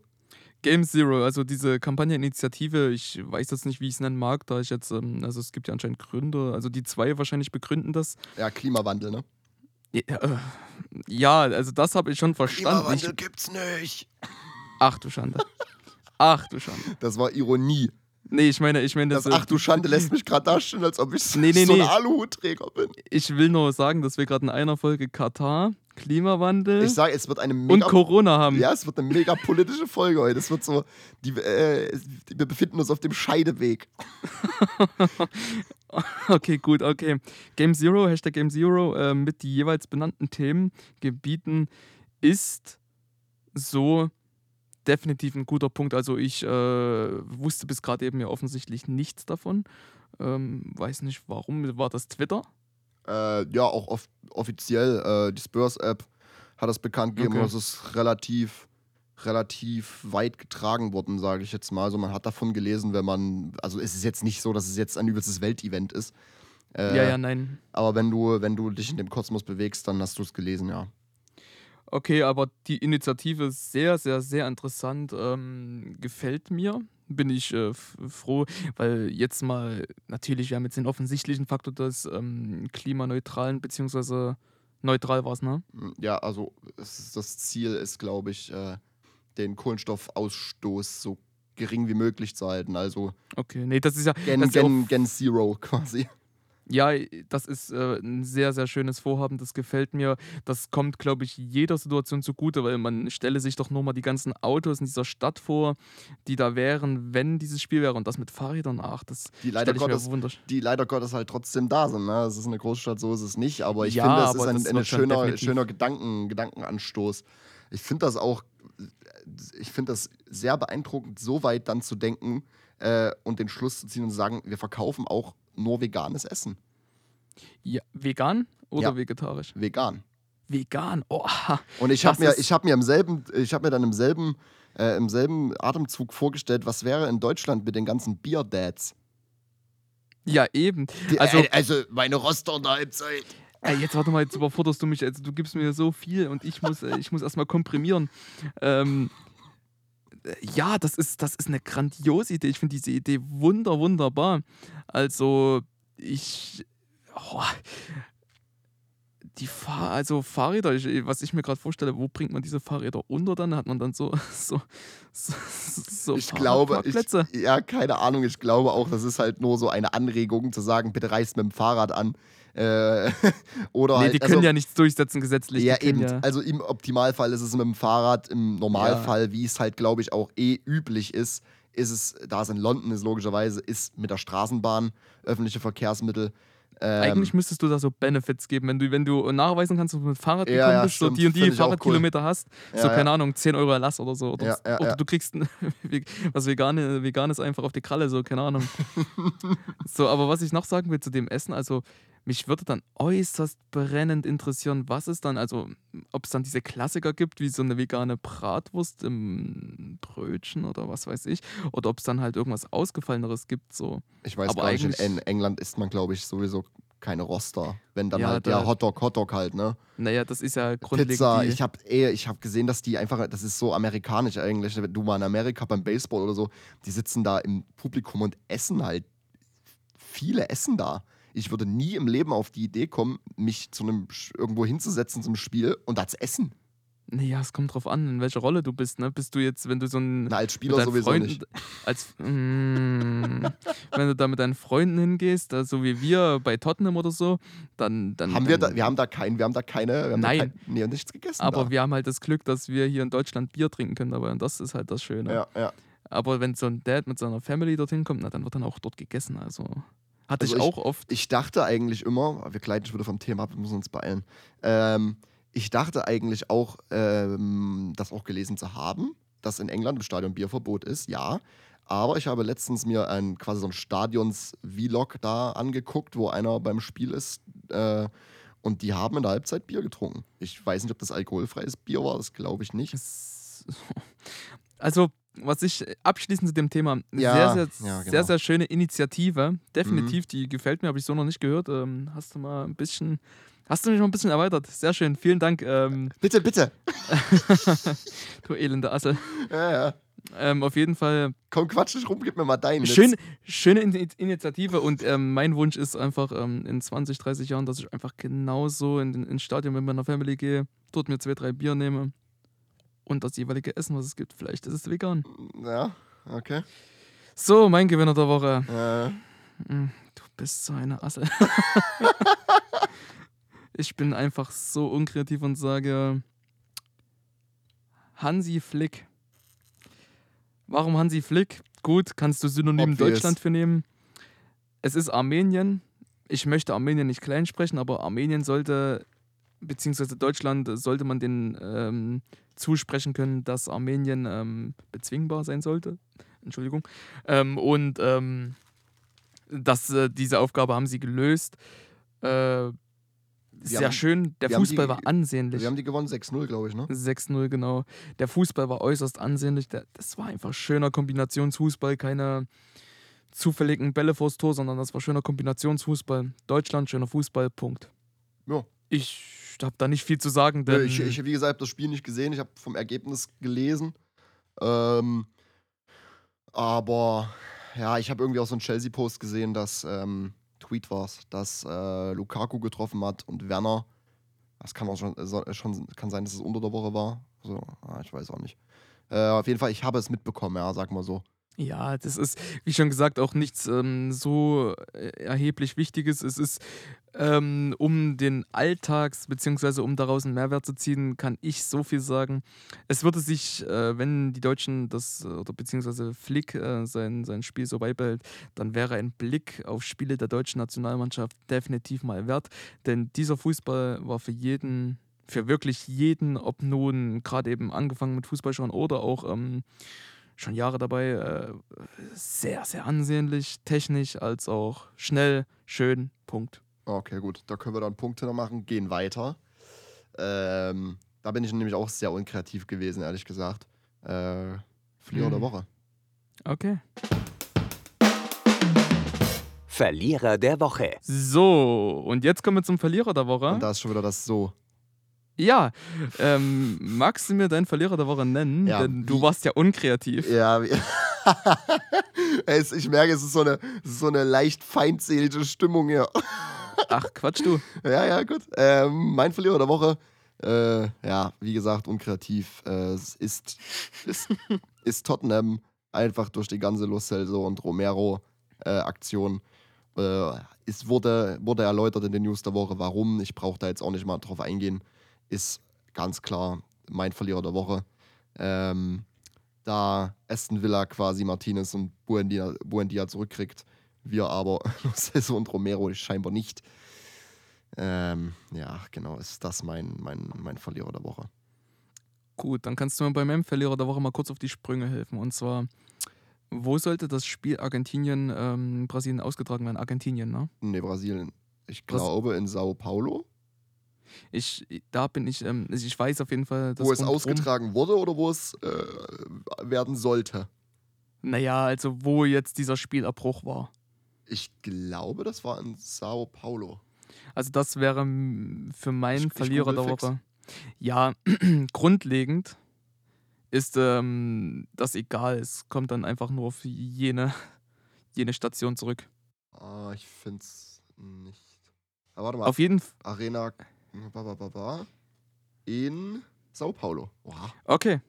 Game Zero, also diese Kampagneninitiative, ich weiß jetzt nicht, wie ich es nennen mag, da ich jetzt, ähm, also es gibt ja anscheinend Gründer, also die zwei wahrscheinlich begründen das. Ja, Klimawandel, ne? Ja, äh, also das habe ich schon verstanden. Ich, Klimawandel gibt's nicht. ach du Schande. Ach du Schande. Das war Ironie. Nee, ich meine, ich meine, Das das, Ach du Schande lässt mich gerade dastehen, als ob ich Nee, nee, so ein nee. Aluhutträger bin. ich will nur sagen, dass wir gerade in einer Folge Katar, Klimawandel Ich sage, es wird eine und mega Corona haben. Ja, es wird eine mega politische Folge heute. Es wird so, die, äh, wir befinden uns auf dem Scheideweg. Okay, gut, okay. Game Zero, Hashtag Game Zero äh, mit die jeweils benannten Themengebieten ist so definitiv ein guter Punkt. Also ich äh, wusste bis gerade eben ja offensichtlich nichts davon. Ähm, weiß nicht warum. War das Twitter? Äh, ja, auch off offiziell, äh, die Spurs-App hat das bekannt gegeben Okay. es ist relativ, relativ weit getragen worden, sage ich jetzt mal. Also man hat davon gelesen, wenn man, also es ist jetzt nicht so, dass es jetzt ein übelstes Weltevent ist. Äh, ja, ja, nein. Aber wenn du, wenn du dich in dem Kosmos bewegst, dann hast du es gelesen, ja. Okay, aber die Initiative ist sehr, sehr, sehr interessant. Ähm, gefällt mir. Bin ich äh, froh, weil jetzt mal, natürlich, wir haben jetzt den offensichtlichen Faktor des ähm, klimaneutralen, beziehungsweise neutral war es, ne? Ja, also ist, das Ziel ist, glaube ich, äh, den Kohlenstoffausstoß so gering wie möglich zu halten. Also Okay, nee, das ist ja, Gen, Gen, Gen Zero quasi. Ja, das ist äh, ein sehr, sehr schönes Vorhaben, das gefällt mir. Das kommt, glaube ich, jeder Situation zugute, weil man stelle sich doch nur mal die ganzen Autos in dieser Stadt vor, die da wären, wenn dieses Spiel wäre und das mit Fahrrädern, ach, das Die leider, Gottes, die leider Gottes halt trotzdem da sind. Ne? Es ist eine Großstadt, so ist es nicht. Aber ich Ja, finde, es ist ein, ein schöner, schöner Gedanken, Gedankenanstoß. Ich finde das auch, ich finde das sehr beeindruckend, so weit dann zu denken äh, und den Schluss zu ziehen und zu sagen, wir verkaufen auch nur veganes Essen. Ja, vegan oder Ja. vegetarisch? Vegan. Vegan, oh. Und ich habe mir, ich hab mir im selben, ich habe mir dann im selben, äh, im selben Atemzug vorgestellt, was wäre in Deutschland mit den ganzen Bier-Dads. Ja, eben. Die- Also- äh, also meine Rostocker Halbzeit. Ey, jetzt warte mal, jetzt überforderst du mich. Also, du gibst mir so viel und ich muss, äh, ich muss erstmal komprimieren. Ähm, äh, ja, das ist, das ist eine grandiose Idee. Ich finde diese Idee wunder, wunderbar. Also, ich. Oh, die Fahr also Fahrräder, ich, was ich mir gerade vorstelle, wo bringt man diese Fahrräder unter dann? Hat man dann so, so, so, so Ich glaube, ich, ja, keine Ahnung. Ich glaube auch, das ist halt nur so eine Anregung zu sagen, bitte reist mit dem Fahrrad an. Äh, oder nee, halt, die können also, ja nichts durchsetzen gesetzlich. ja, eben. Ja, Also im Optimalfall ist es mit dem Fahrrad, im Normalfall, wie es halt, glaube ich, auch eh üblich ist, ist es, da es in London ist, logischerweise, ist mit der Straßenbahn, öffentliche Verkehrsmittel. Ähm, Eigentlich müsstest du da so Benefits geben, wenn du, wenn du nachweisen kannst, dass du mit Fahrrad Ja, gekommen ja, bist, so die und die Fahrradkilometer hast, so Ja, ja. keine Ahnung, 10 Euro Erlass oder so. Oder, Ja, ja, oder ja. du kriegst was Vegane, Veganes einfach auf die Kralle, so, keine Ahnung. so, aber was ich noch sagen will zu dem Essen, also mich würde dann äußerst brennend interessieren, was es dann, also ob es dann diese Klassiker gibt, wie so eine vegane Bratwurst im Brötchen oder was weiß ich, oder ob es dann halt irgendwas Ausgefalleneres gibt, so. Ich weiß aber gar nicht, in, England isst man, glaube ich, sowieso keine Roster. Wenn dann Ja, halt der Hotdog, Hotdog halt, ne? Naja, das ist ja grundlegend. Pizza, ich habe ich hab gesehen, dass die einfach, das ist so amerikanisch eigentlich, wenn du mal in Amerika beim Baseball oder so, die sitzen da im Publikum und essen halt, viele essen da. Ich würde nie im Leben auf die Idee kommen, mich zu einem irgendwo hinzusetzen zum Spiel und da zu essen. Naja, es kommt drauf an, in welcher Rolle du bist. Ne? Bist du jetzt, wenn du so ein. Na, als Spieler sowieso Freunden, nicht. Als, mm, wenn du da mit deinen Freunden hingehst, äh, so wie wir bei Tottenham oder so, dann. dann Haben wir, da, wir haben da kein, wir haben da keine, wir haben Nein. da kein, nee, nichts gegessen. Aber da. wir haben halt das Glück, dass wir hier in Deutschland Bier trinken können dabei. Und das ist halt das Schöne. ja, ja. Aber wenn so ein Dad mit seiner Family dorthin kommt, na, dann wird dann auch dort gegessen. Also hatte Also ich auch oft. Ich dachte eigentlich immer, wir gleiten schon wieder vom Thema ab, wir müssen uns beeilen. Ähm, ich dachte eigentlich auch, ähm, das auch gelesen zu haben, dass in England im Stadion Bierverbot ist, ja. Aber ich habe letztens mir ein quasi so ein Stadions-Vlog da angeguckt, wo einer beim Spiel ist äh, und die haben in der Halbzeit Bier getrunken. Ich weiß nicht, ob das alkoholfreies Bier war, das glaube ich nicht. Also, was ich abschließend zu dem Thema, Ja, sehr, sehr, ja, genau. Mhm. sehr, sehr schöne Initiative. Definitiv, die gefällt mir, habe ich so noch nicht gehört. Ähm, hast du mal ein bisschen, hast du mich mal ein bisschen erweitert. Sehr schön, vielen Dank, ähm, Bitte, bitte. du elende Assel. Ja, ja. Ähm, auf jeden Fall Komm, quatsch nicht rum, gib mir mal deinen. Schön, schöne In Initiative und ähm, mein Wunsch ist einfach ähm, in 20, 30 Jahren, dass ich einfach genauso in ins Stadion mit meiner Family gehe, dort mir zwei, drei Bier nehme und das jeweilige Essen, was es gibt. Vielleicht ist es vegan. Ja, okay. So, mein Gewinner der Woche. Äh, Du bist so eine Asse. ich bin einfach so unkreativ und sage Hansi Flick. Warum Hansi Flick? Gut, kannst du Synonym Obvious. Deutschland für nehmen. Es ist Armenien. Ich möchte Armenien nicht klein sprechen, aber Armenien sollte, beziehungsweise Deutschland, sollte man den ähm, zusprechen können, dass Armenien ähm, bezwingbar sein sollte. Entschuldigung. Ähm, und ähm, das, äh, diese Aufgabe haben sie gelöst. Äh, sehr haben- schön. Der Fußball die- war ansehnlich. wir haben die gewonnen 6-0, glaube ich, ne? 6-0, genau. Der Fußball war äußerst ansehnlich. Der, das war einfach schöner Kombinationsfußball, keine zufälligen Bälle vors Tor, sondern das war schöner Kombinationsfußball. Deutschland, schöner Fußball, Punkt. Ja. Ich habe da nicht viel zu sagen, denn Ich, ich, wie gesagt, habe das Spiel nicht gesehen. Ich habe vom Ergebnis gelesen. Ähm, aber ja, ich habe irgendwie auch so einen Chelsea-Post gesehen, dass ähm, Tweet war dass äh, Lukaku getroffen hat und Werner. Das kann auch schon, äh, so- schon kann sein, dass es unter der Woche war. So, ah, ich weiß auch nicht. Äh, auf jeden Fall, ich habe es mitbekommen, ja, sag mal so. Ja, das ist, wie schon gesagt, auch nichts ähm, so äh, erheblich Wichtiges. Es ist, ähm, um den Alltags- beziehungsweise um daraus einen Mehrwert zu ziehen, kann ich so viel sagen. Es würde sich, äh, wenn die Deutschen das, äh, oder beziehungsweise Flick äh, sein, sein Spiel so beibehält, dann wäre ein Blick auf Spiele der deutschen Nationalmannschaft definitiv mal wert. Denn dieser Fußball war für jeden, für wirklich jeden, ob nun gerade eben angefangen mit Fußball schon oder auch ähm, schon Jahre dabei, äh, sehr, sehr ansehnlich, technisch als auch schnell, schön, Punkt. Okay, gut. Da können wir dann Punkte noch machen. Gehen weiter. Ähm, da bin ich nämlich auch sehr unkreativ gewesen, ehrlich gesagt. Äh, Verlierer der Hm. Woche. Okay. Verlierer der Woche. So, und jetzt kommen wir zum Verlierer der Woche. Und da ist schon wieder das so. Ja, ähm, magst du mir deinen Verlierer der Woche nennen? Ja, Denn du wie- warst ja unkreativ. Ja, ich merke, es ist so eine, so eine leicht feindselige Stimmung hier. Ach, Quatsch, du. Ja, ja, gut. Ähm, mein Verlierer der Woche, äh, ja, wie gesagt, unkreativ. Äh, es ist, ist, ist Tottenham einfach durch die ganze Lo Celso und Romero-Aktion. Äh, es wurde, wurde erläutert in den News der Woche, warum. Ich brauche da jetzt auch nicht mal drauf eingehen. Ist ganz klar mein Verlierer der Woche. Ähm, da Aston Villa quasi Martinez und Buendia, Buendia zurückkriegt, wir aber Lo Celso und Romero scheinbar nicht. Ähm, ja, genau, ist das mein, mein, mein Verlierer der Woche. Gut, dann kannst du mir bei meinem Verlierer der Woche mal kurz auf die Sprünge helfen. Und zwar, wo sollte das Spiel Argentinien, ähm, Brasilien ausgetragen werden? Argentinien, ne? Nee, Brasilien. Ich glaube in Sao Paulo. Ich, da bin ich, ähm, also ich weiß auf jeden Fall, dass wo es rundrum- ausgetragen wurde oder wo es äh, werden sollte. Naja, also wo jetzt dieser Spielabbruch war. Ich glaube, das war in Sao Paulo. Also das wäre für Ich- meinen ich Verlierer der google fix. Woche. Ja, grundlegend ist ähm, das egal. Es kommt dann einfach nur auf jene, jene Station zurück. Ah, ich find's nicht. Aber warte mal. Auf jeden Fall. Arena in Sao Paulo. Oha. Okay.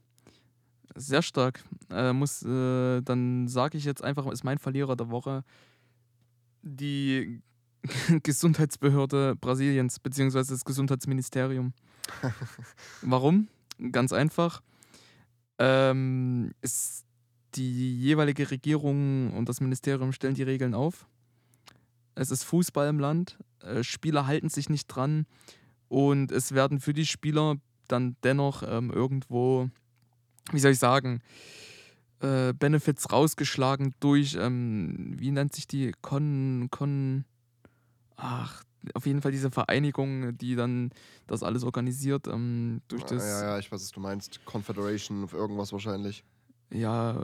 Sehr stark. Äh, muss, äh, dann sage ich jetzt einfach, ist mein Verlierer der Woche die Gesundheitsbehörde Brasiliens, beziehungsweise das Gesundheitsministerium. Warum? Ganz einfach. Ähm, ist die jeweilige Regierung und das Ministerium stellen die Regeln auf. Es ist Fußball im Land. Äh, Spieler halten sich nicht dran. Und es werden für die Spieler dann dennoch ähm, irgendwo, wie soll ich sagen, äh, Benefits rausgeschlagen durch, ähm, wie nennt sich die? Con, Con, ach, auf jeden Fall diese Vereinigung, die dann das alles organisiert, ähm, durch Ah, das, Ja, ja, ich weiß, was du meinst. Confederation of irgendwas wahrscheinlich. Ja,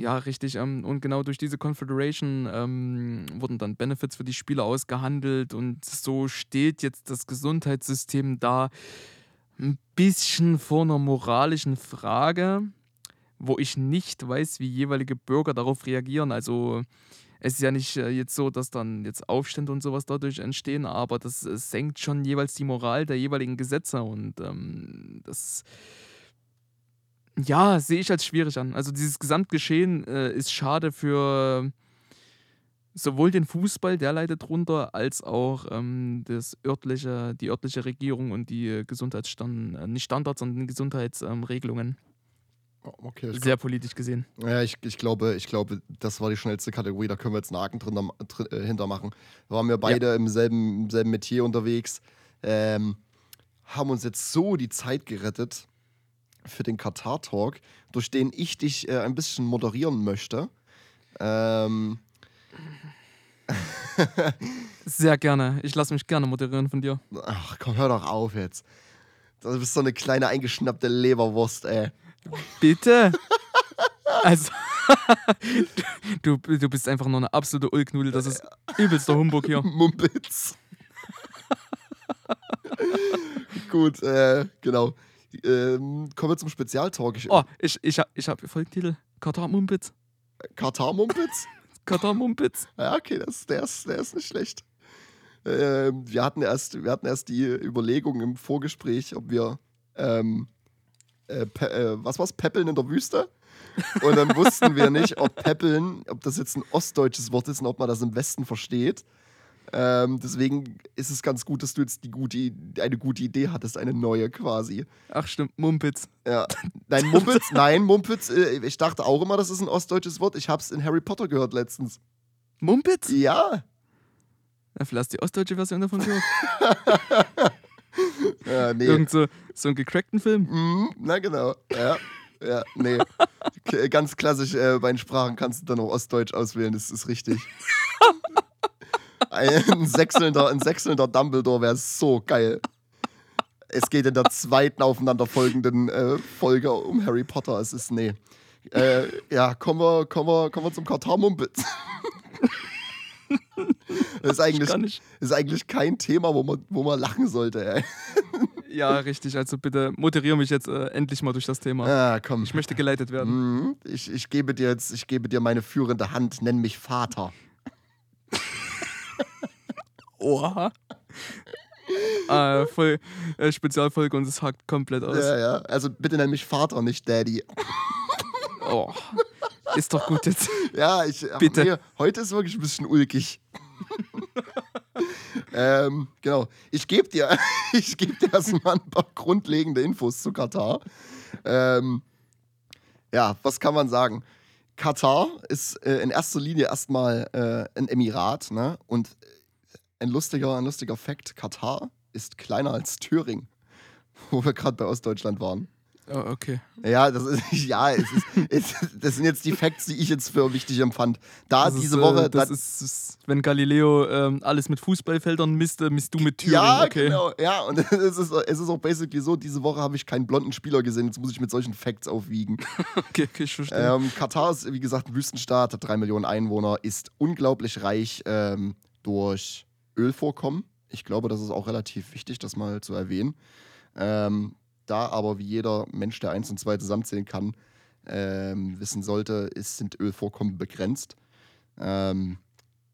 ja, richtig. Ähm, und genau durch diese Confederation ähm, wurden dann Benefits für die Spieler ausgehandelt und so steht jetzt das Gesundheitssystem da ein bisschen vor einer moralischen Frage, wo ich nicht weiß, wie jeweilige Bürger darauf reagieren. Also es ist ja nicht äh, jetzt so, dass dann jetzt Aufstände und sowas dadurch entstehen, aber das äh, senkt schon jeweils die Moral der jeweiligen Gesetze und ähm, das ja, sehe ich als schwierig an. Also dieses Gesamtgeschehen äh, ist schade für sowohl den Fußball, der leidet drunter, als auch ähm, das örtliche, die örtliche Regierung und die äh, Gesundheitsstand, äh, nicht Standards, sondern Gesundheitsregelungen. Oh, okay, Sehr politisch gesehen. ja, ich, ich, glaube, ich glaube, das war die schnellste Kategorie. Da können wir jetzt einen Haken drin, drin, äh, hintermachen. Waren wir beide im, selben, im selben Metier unterwegs. Ähm, haben uns jetzt so die Zeit gerettet für den Katar-Talk, durch den ich dich äh, ein bisschen moderieren möchte. Ähm, Sehr gerne. Ich lasse mich gerne moderieren von dir. ach komm, hör doch auf jetzt. Du bist so eine kleine eingeschnappte Leberwurst, ey. Bitte? Also, du, du bist einfach nur eine absolute Ulknudel. Das ist übelster Humbug hier. Mumpitz. Gut, äh, genau. Ähm, kommen wir zum Spezialtalk. Ich, Oh, ich, ich, ich habe Folgentitel. Katar Mumpitz. Katar-Mumpitz? Katar Mumpitz. Ja, okay, das, der, ist, der ist nicht schlecht. Ähm, wir, hatten erst, wir hatten erst die Überlegung im Vorgespräch, ob wir, ähm, äh, äh, was war's, Peppeln in der Wüste? Und dann wussten wir nicht, ob Peppeln, ob das jetzt ein ostdeutsches Wort ist und ob man das im Westen versteht. Ähm, deswegen ist es ganz gut, dass du jetzt die gute, eine gute Idee hattest, eine neue quasi. Ach stimmt, Mumpitz. Ja. Nein, Mumpitz, nein, Mumpitz, äh, ich dachte auch immer, das ist ein ostdeutsches Wort. Ich hab's in Harry Potter gehört letztens. Mumpitz? Ja. Ja, vielleicht hast du die ostdeutsche Version davon gehört. Ja, nee. Irgend so, so einen gecrackten Film. Mhm, na genau. Ja. Ja, nee. Ganz klassisch, äh, bei den Sprachen kannst du dann auch Ostdeutsch auswählen, das ist richtig. ein sechselnder, ein sechselnder Dumbledore wäre so geil. Es geht in der zweiten aufeinanderfolgenden äh, Folge um Harry Potter. Es ist, nee. Äh, ja, kommen wir, kommen wir, kommen wir zum Katar-Mumpitz. das ist eigentlich, ist eigentlich kein Thema, wo man, wo man lachen sollte. Ey. Ja, richtig. Also bitte moderiere mich jetzt äh, endlich mal durch das Thema. Ah, komm. Ich möchte geleitet werden. Mhm. Ich, ich gebe dir jetzt, ich gebe dir meine führende Hand, nenn mich Vater. Oha. äh, voll äh, Spezialfolge und es hakt komplett aus. Ja, ja. Also bitte nenn mich Vater, nicht Daddy. Oh. Ist doch gut jetzt. Ja, ich. Bitte. Nee, heute ist wirklich ein bisschen ulkig. ähm, genau. Ich gebe dir, ich gebe dir erstmal ein paar grundlegende Infos zu Katar. Ähm, ja, was kann man sagen? Katar ist äh, in erster Linie erstmal äh, ein Emirat, ne? Und ein lustiger, ein lustiger Fakt: Katar ist kleiner als Thüringen, wo wir gerade bei Ostdeutschland waren. Oh, okay. Ja, das ist, ja, es ist, es, das sind jetzt die Facts, die ich jetzt für wichtig empfand. Da Das diese ist, Woche, Äh, das da- ist, ist, wenn Galileo ähm, alles mit Fußballfeldern misst, äh, misst du mit Thüringen. ja, okay. genau, ja, und es ist, es ist auch basically so, diese Woche habe ich keinen blonden Spieler gesehen, jetzt muss ich mit solchen Facts aufwiegen. okay, okay, ich verstehe. ähm, Katar ist, wie gesagt, ein Wüstenstaat, hat drei Millionen Einwohner, ist unglaublich reich ähm, durch Ölvorkommen Ich glaube, das ist auch relativ wichtig, das mal zu erwähnen. Ähm, da aber wie jeder Mensch, der eins und zwei zusammenzählen kann, ähm, wissen sollte, ist, sind Ölvorkommen begrenzt. Ähm,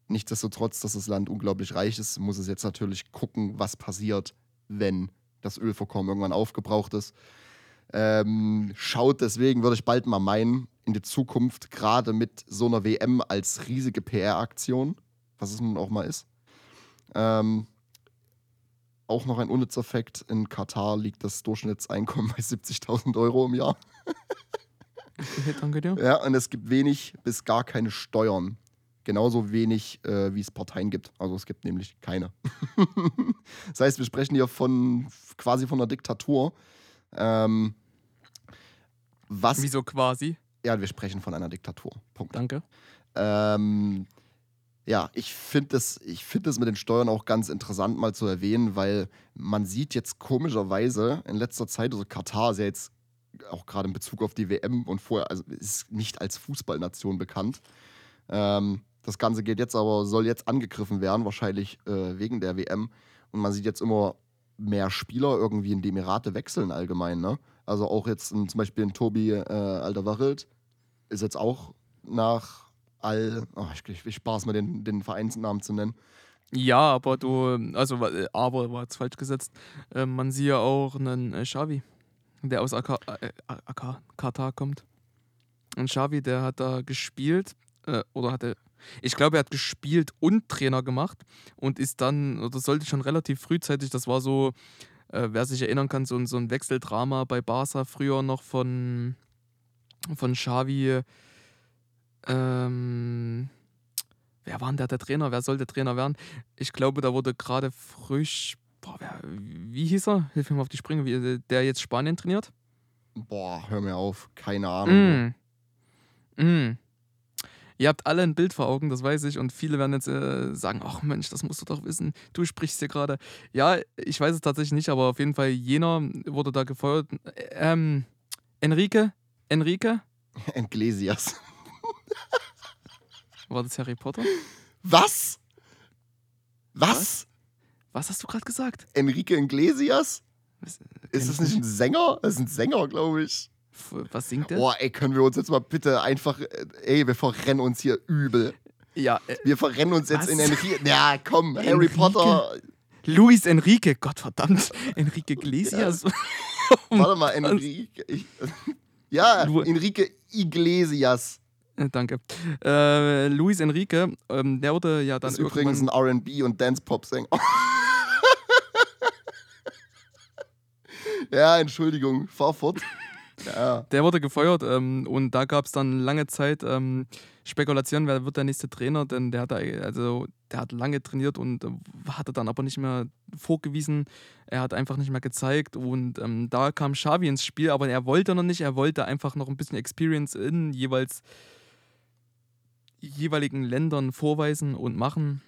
nichtsdestotrotz, dass das Land unglaublich reich ist, muss es jetzt natürlich gucken, was passiert, wenn das Ölvorkommen irgendwann aufgebraucht ist. Ähm, schaut deswegen, würde ich bald mal meinen, in die Zukunft, gerade mit so einer WM als riesige PR-Aktion, was es nun auch mal ist. Ähm, auch noch ein unnützer Fakt: In Katar liegt das Durchschnittseinkommen bei 70.000 Euro im Jahr. Okay, danke dir. Ja, und es gibt wenig bis gar keine Steuern. Genauso wenig, äh, wie es Parteien gibt. Also es gibt nämlich keine. das heißt, wir sprechen hier von quasi von einer Diktatur. Ähm, was? Wieso quasi? Ja, wir sprechen von einer Diktatur. Punkt. Danke. Ähm, ja, ich finde ich find mit den Steuern auch ganz interessant mal zu erwähnen, weil man sieht jetzt komischerweise in letzter Zeit, also Katar ist ja jetzt auch gerade in Bezug auf die WM und vorher, also ist nicht als Fußballnation bekannt. Ähm, das Ganze geht jetzt aber, soll jetzt angegriffen werden, wahrscheinlich äh, wegen der WM. Und man sieht jetzt immer mehr Spieler irgendwie in die Emirate wechseln allgemein, ne? Also auch jetzt ein, zum Beispiel ein Tobi äh, Alderweireld ist jetzt auch nach Al, oh, ich, ich, ich spaß mal den, den Vereinsnamen zu nennen. Ja, aber du, also, äh, aber war jetzt falsch gesetzt. Äh, man sieht ja auch einen äh, Xavi, der aus AK, äh, AK, Katar kommt. Und Xavi, der hat da gespielt, äh, oder hatte, ich glaube, er hat gespielt und Trainer gemacht und ist dann, oder sollte schon relativ frühzeitig, das war so, äh, wer sich erinnern kann, so, ein- so ein Wechseldrama bei Barca früher noch von, von Xavi. Ähm, wer war denn der, der Trainer? Wer sollte Trainer werden? Ich glaube, da wurde gerade frisch. Boah, wer, wie hieß er? Hilf mir mal auf die Sprünge, wie, der jetzt Spanien trainiert. Boah, hör mir auf, keine Ahnung. Mm. Mm. Ihr habt alle ein Bild vor Augen, das weiß ich, und viele werden jetzt äh, sagen: Ach Mensch, das musst du doch wissen. Du sprichst hier gerade. Ja, ich weiß es tatsächlich nicht, aber auf jeden Fall jener wurde da gefeuert. Ähm, Enrique? Enrique? Iglesias. War das Harry Potter? Was? Was? Was hast du gerade gesagt? Enrique Iglesias? Was, Ist das nicht ein Sänger? Das ist ein Sänger, glaube ich. Was singt der? Boah, ey, können wir uns jetzt mal bitte einfach, äh, ey, wir verrennen uns hier übel. Ja, äh, Wir verrennen uns jetzt Was? in Enrique. Ja, komm, Harry Enrique? Potter. Luis Enrique, Gott verdammt. Enrique Iglesias. Warte mal, Enrique. Ich, ja, Lu- Enrique Iglesias. Danke. Äh, Luis Enrique, ähm, der wurde ja dann Das ist übrigens ein. RB und Dance-Pop-Sänger. ja, Entschuldigung, fahr fort. Ja. Der wurde gefeuert ähm, und da gab es dann lange Zeit ähm, Spekulationen, wer wird der nächste Trainer, denn der hat, da- also, der hat lange trainiert und äh, hatte dann aber nicht mehr vorgewiesen. Er hat einfach nicht mehr gezeigt und ähm, da kam Xavi ins Spiel, aber er wollte noch nicht, er wollte einfach noch ein bisschen Experience in jeweils jeweiligen Ländern vorweisen und machen.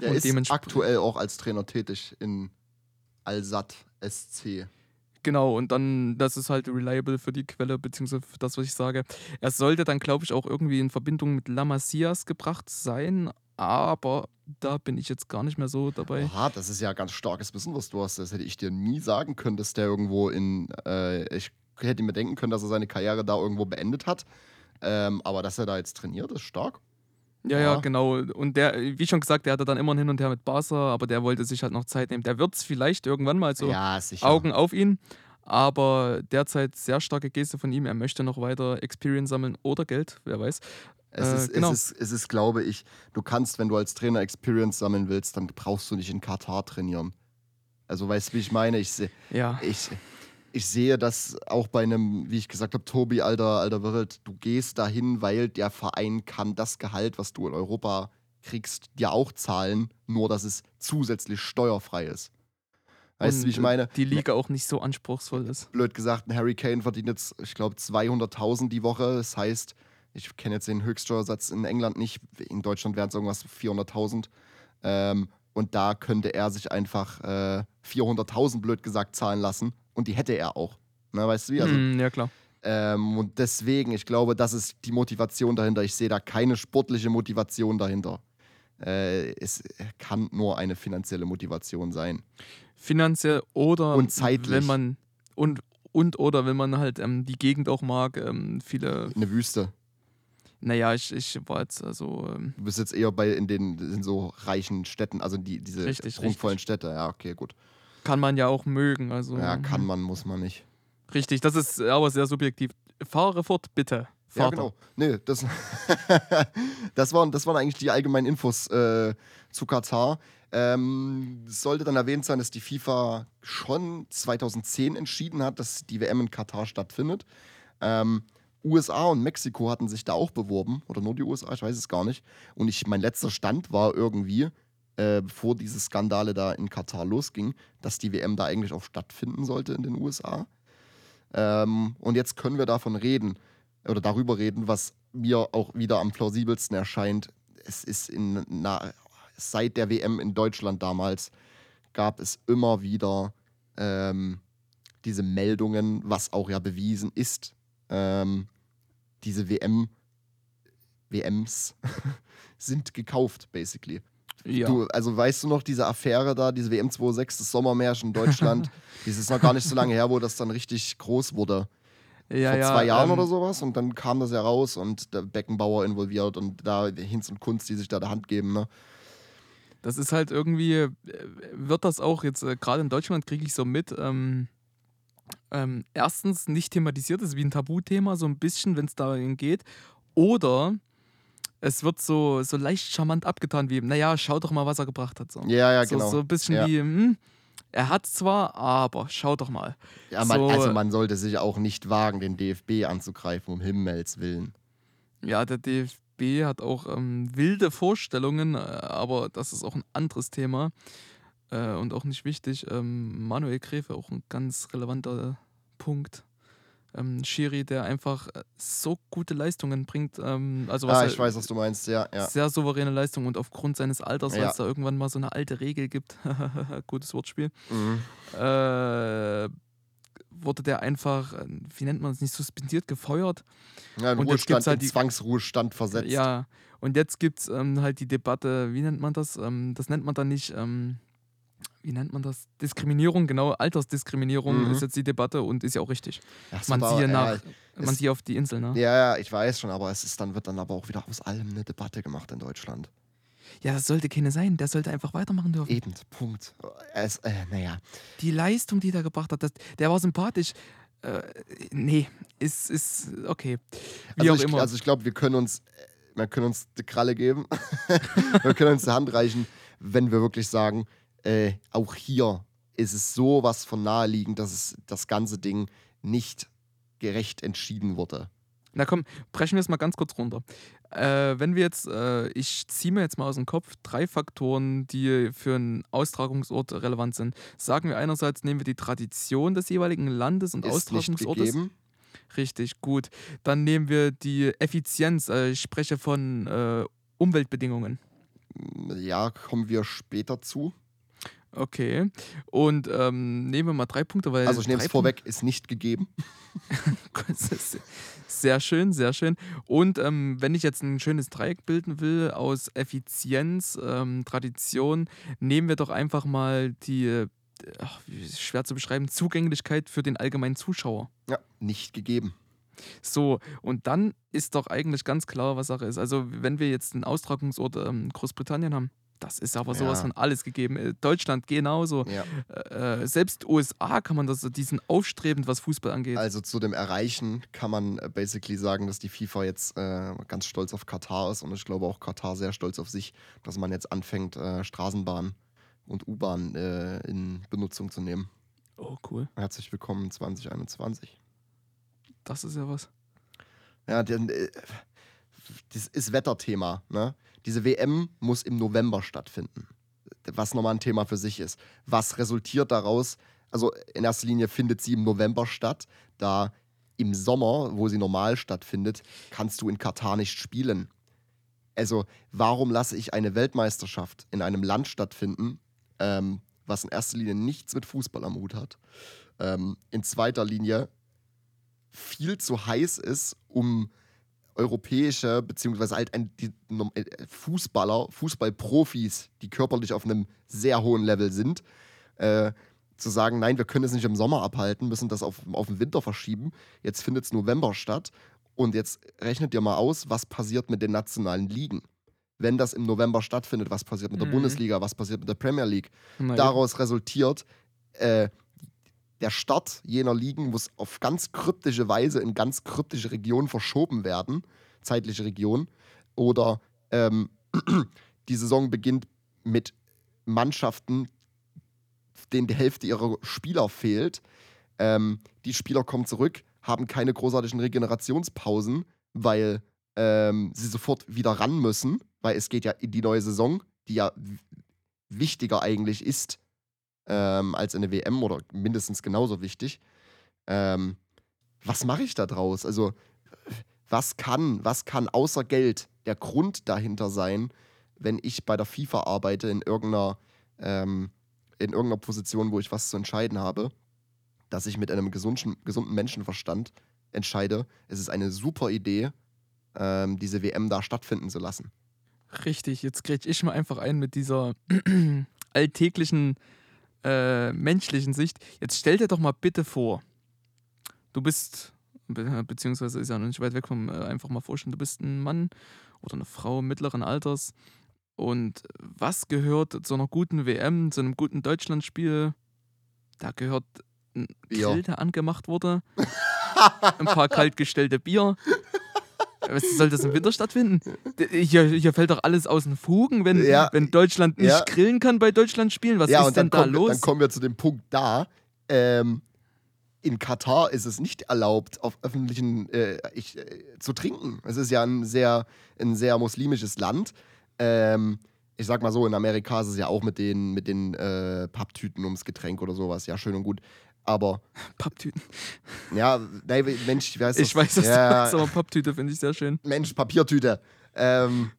Der Und ist aktuell auch als Trainer tätig in Al-Sad SC. Genau, und dann, das ist halt reliable für die Quelle, beziehungsweise für das, was ich sage. Er sollte dann, glaube ich, auch irgendwie in Verbindung mit La Masias gebracht sein, aber da bin ich jetzt gar nicht mehr so dabei. Oha, das ist ja ganz starkes Wissen, was du hast. Das hätte ich dir nie sagen können, dass der irgendwo in. Äh, ich hätte mir denken können, dass er seine Karriere da irgendwo beendet hat. Ähm, aber dass er da jetzt trainiert, ist stark. Ja, ja, Ja. genau. Und der, wie schon gesagt, der hatte dann immer ein Hin und Her mit Barca, aber der wollte sich halt noch Zeit nehmen. Der wird es vielleicht irgendwann mal so ja, sicher. Augen auf ihn. Aber derzeit sehr starke Geste von ihm. Er möchte noch weiter Experience sammeln oder Geld, wer weiß. Es Äh, ist, genau. es, ist, es ist, glaube ich, du kannst, wenn du als Trainer Experience sammeln willst, dann brauchst du nicht in Katar trainieren. Also weißt du, wie ich meine? Ich, Ja, ich, ich sehe das auch bei einem, wie ich gesagt habe, Tobi, alter, alter Wirt, du gehst dahin, weil der Verein kann das Gehalt, was du in Europa kriegst, dir auch zahlen, nur dass es zusätzlich steuerfrei ist. Weißt du, wie ich meine? Die Liga auch nicht so anspruchsvoll ist. blöd gesagt, ein Harry Kane verdient jetzt, ich glaube, 200.000 die Woche. Das heißt, ich kenne jetzt den Höchststeuersatz in England nicht. In Deutschland wären es irgendwas 400.000. Ähm, und da könnte er sich einfach äh, 400.000 blöd gesagt zahlen lassen. Und die hätte er auch. Na, weißt du wie? Also, Hm, ja, klar. ähm, und deswegen, ich glaube, das ist die Motivation dahinter. Ich sehe da keine sportliche Motivation dahinter. Äh, es kann nur eine finanzielle Motivation sein. Finanziell oder Und zeitlich. wenn man und und oder wenn man halt ähm, die Gegend auch mag, ähm, viele, Eine Wüste. naja, ich, ich war jetzt also ähm, Du bist jetzt eher bei in den in so reichen Städten, also die, diese Richtig, prunkvollen richtig. Städte. Ja, okay, gut. Kann man ja auch mögen. Also Ja, kann man, muss man nicht. Richtig, das ist aber sehr subjektiv. Fahre fort, bitte. Ja, Vater. genau. Nee, das, das, waren, das waren eigentlich die allgemeinen Infos äh, zu Katar. Ähm, es sollte dann erwähnt sein, dass die FIFA schon 2010 entschieden hat, dass die WM in Katar stattfindet. Ähm, USA und Mexiko hatten sich da auch beworben, oder nur die USA, ich weiß es gar nicht. Und ich, mein letzter Stand war irgendwie, äh, bevor diese Skandale da in Katar losging, dass die WM da eigentlich auch stattfinden sollte in den USA. Ähm, und jetzt können wir davon reden oder darüber reden, was mir auch wieder am plausibelsten erscheint. Es ist in, na, seit der WM in Deutschland damals gab es immer wieder ähm, diese Meldungen, was auch ja bewiesen ist. Ähm, diese WM, WMs sind gekauft, basically. Ja. Du, also weißt du noch, diese Affäre da, diese WM 26, das Sommermärchen in Deutschland, das ist noch gar nicht so lange her, wo das dann richtig groß wurde. ja, vor ja, zwei Jahren ähm, oder sowas und dann kam das ja raus und der Beckenbauer involviert und da Hinz und Kunst, die sich da der Hand geben, ne? Das ist halt irgendwie, äh, wird das auch jetzt, äh, gerade in Deutschland kriege ich so mit, ähm, ähm, erstens nicht thematisiert, das ist wie ein Tabuthema, so ein bisschen, wenn es dahin geht. Oder es wird so, so leicht charmant abgetan, wie, naja, schau doch mal, was er gebracht hat. So, Ja, ja, so, genau. so ein bisschen Ja. wie, hm, er hat zwar, aber schau doch mal. ja, man, so- also man sollte sich auch nicht wagen, den DFB anzugreifen, um Himmels Willen. Ja, der DFB hat auch ähm, wilde Vorstellungen, äh, aber das ist auch ein anderes Thema äh, und auch nicht wichtig. Ähm, Manuel Gräfe, auch ein ganz relevanter Punkt. Ähm, Schiri, der einfach äh, so gute Leistungen bringt, ähm, also was Ah, er- ich weiß, was du meinst, ja, ja. sehr souveräne Leistung und aufgrund seines Alters, weil es da irgendwann mal so eine alte Regel gibt, gutes Wortspiel, Mhm. äh, wurde der einfach, äh, wie nennt man es, nicht suspendiert, gefeuert. ja in Und jetzt Ruhestand, halt die- Zwangsruhestand versetzt. Ja, und jetzt gibt es ähm, halt die Debatte, wie nennt man das? Ähm, das nennt man dann nicht, ähm, wie nennt man das? Diskriminierung, genau, Altersdiskriminierung Mhm. ist jetzt die Debatte und ist ja auch richtig. So, Man aber, siehe ja, nach, man sieht auf die Insel, ne? Ja. Ja, ja, ich weiß schon, aber es ist dann, wird dann aber auch wieder aus allem eine Debatte gemacht in Deutschland. das sollte keine sein, der sollte einfach weitermachen dürfen. Eben, Punkt. Es, äh, naja. Die Leistung, die der gebracht hat, das, der war sympathisch. Äh, nee, ist, ist okay. Wie Also auch ich, immer. also ich glaube, wir können uns, wir können uns die Kralle geben. wir können uns die Hand reichen, wenn wir wirklich sagen, äh, auch hier ist es sowas von naheliegend, dass es das ganze Ding nicht gerecht entschieden wurde. Na komm, brechen wir es mal ganz kurz runter. Äh, wenn wir jetzt, äh, ich ziehe mir jetzt mal aus dem Kopf drei Faktoren, die für einen Austragungsort relevant sind. Sagen wir einerseits, nehmen wir die Tradition des jeweiligen Landes und Ist Austragungsortes. gegeben. Richtig, gut. Dann nehmen wir die Effizienz. Äh, ich spreche von äh, Umweltbedingungen. Ja, kommen wir später zu. Okay. Und ähm, nehmen wir mal drei Punkte, weil. Also ich nehme es vorweg, ist nicht gegeben. Sehr schön, sehr schön. Und ähm, wenn ich jetzt ein schönes Dreieck bilden will aus Effizienz, ähm, Tradition, nehmen wir doch einfach mal die, äh, ach, schwer zu beschreiben, Zugänglichkeit für den allgemeinen Zuschauer. Ja, nicht gegeben. So, und dann ist doch eigentlich ganz klar, was Sache ist. Also, wenn wir jetzt einen Austragungsort ähm, Großbritannien haben, das ist aber sowas Ja. von alles gegeben. Äh, Deutschland genauso. Ja. Äh, selbst USA kann man das, die sind aufstrebend, was Fußball angeht. Also zu dem Erreichen kann man äh, basically sagen, dass die FIFA jetzt äh, ganz stolz auf Katar ist und ich glaube auch Katar sehr stolz auf sich, dass man jetzt anfängt, äh, Straßenbahn und U-Bahn äh, in Benutzung zu nehmen. oh, cool. Herzlich willkommen 2021. Das ist ja was. Ja, denn, äh, das ist Wetterthema. Ne? Diese WM muss im November stattfinden, was nochmal ein Thema für sich ist. Was resultiert daraus? Also in erster Linie findet sie im November statt, da im Sommer, wo sie normal stattfindet, kannst du in Katar nicht spielen. Also warum lasse ich eine Weltmeisterschaft in einem Land stattfinden, ähm, was in erster Linie nichts mit Fußball am Hut hat, ähm, in zweiter Linie viel zu heiß ist, um europäische, beziehungsweise halt ein, die äh, Fußballer, Fußballprofis, die körperlich auf einem sehr hohen Level sind, äh, zu sagen, nein, wir können es nicht im Sommer abhalten, müssen das auf, auf den Winter verschieben. Jetzt findet es November statt und jetzt rechnet ihr mal aus, was passiert mit den nationalen Ligen. Wenn das im November stattfindet, was passiert mit der Mhm. Bundesliga, was passiert mit der Premier League? Daraus resultiert, äh, der Start jener Ligen muss auf ganz kryptische Weise in ganz kryptische Regionen verschoben werden, zeitliche Regionen. Oder ähm, die Saison beginnt mit Mannschaften, denen die Hälfte ihrer Spieler fehlt. Ähm, die Spieler kommen zurück, haben keine großartigen Regenerationspausen, weil ähm, sie sofort wieder ran müssen, weil es geht ja in die neue Saison, die ja wichtiger eigentlich ist ähm, als eine WM oder mindestens genauso wichtig. Ähm, was mache ich da draus? Also, was kann, was kann außer Geld der Grund dahinter sein, wenn ich bei der FIFA arbeite in irgendeiner, ähm, in irgendeiner Position, wo ich was zu entscheiden habe, dass ich mit einem gesunden, gesunden Menschenverstand entscheide, es ist eine super Idee, ähm, diese WM da stattfinden zu lassen. Richtig, jetzt kriege ich mal einfach ein mit dieser alltäglichen äh, menschlichen Sicht. Jetzt stell dir doch mal bitte vor, du bist, be beziehungsweise ist ja noch nicht weit weg vom äh, einfach mal vorstellen, du bist ein Mann oder eine Frau mittleren Alters und was gehört zu einer guten WM, zu einem guten Deutschlandspiel? Da gehört ein Bier. Grill, der angemacht wurde, ein paar kaltgestellte Bier. Was soll das im Winter stattfinden? Hier, hier fällt doch alles aus den Fugen, wenn, Ja. wenn Deutschland nicht Ja. grillen kann bei Deutschlandspielen. Was ja, ist denn da wir- los? dann kommen wir zu dem Punkt da. Ähm, in Katar ist es nicht erlaubt, auf öffentlichen äh, ich, äh, zu trinken. Es ist ja ein sehr, ein sehr muslimisches Land. Ähm, ich sag mal so, in Amerika ist es ja auch mit den, mit den äh, Papptüten ums Getränk oder sowas. Ja, schön und gut. Aber, Papptüten. ja, nein, Mensch, heißt das? Ich weiß, was ja, du meinst, aber Papptüte finde ich sehr schön. Mensch, Papiertüte. Ähm,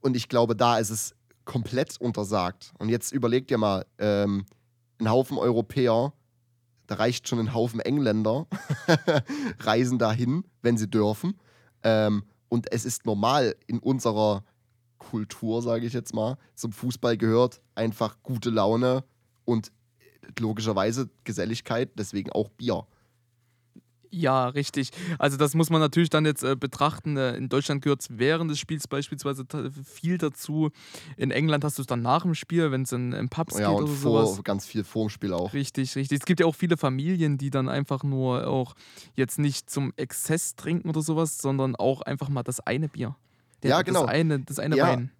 und ich glaube, da ist es komplett untersagt. Und jetzt überleg dir mal, ähm, ein Haufen Europäer, da reicht schon ein Haufen Engländer, reisen dahin, wenn sie dürfen. Ähm, und es ist normal in unserer Kultur, sage ich jetzt mal, zum Fußball gehört einfach gute Laune und logischerweise Geselligkeit, deswegen auch Bier. Ja, richtig. Also das muss man natürlich dann jetzt äh, betrachten. Äh, in Deutschland gehört es während des Spiels beispielsweise viel dazu. In England hast du es dann nach dem Spiel, wenn es in, in Pubs Ja, geht oder vor, sowas. ganz viel vorm Spiel auch. Richtig, richtig. Es gibt ja auch viele Familien, die dann einfach nur auch jetzt nicht zum Exzess trinken oder sowas, sondern auch einfach mal das eine Bier. Ja, genau. Das eine, das eine Ja. Wein.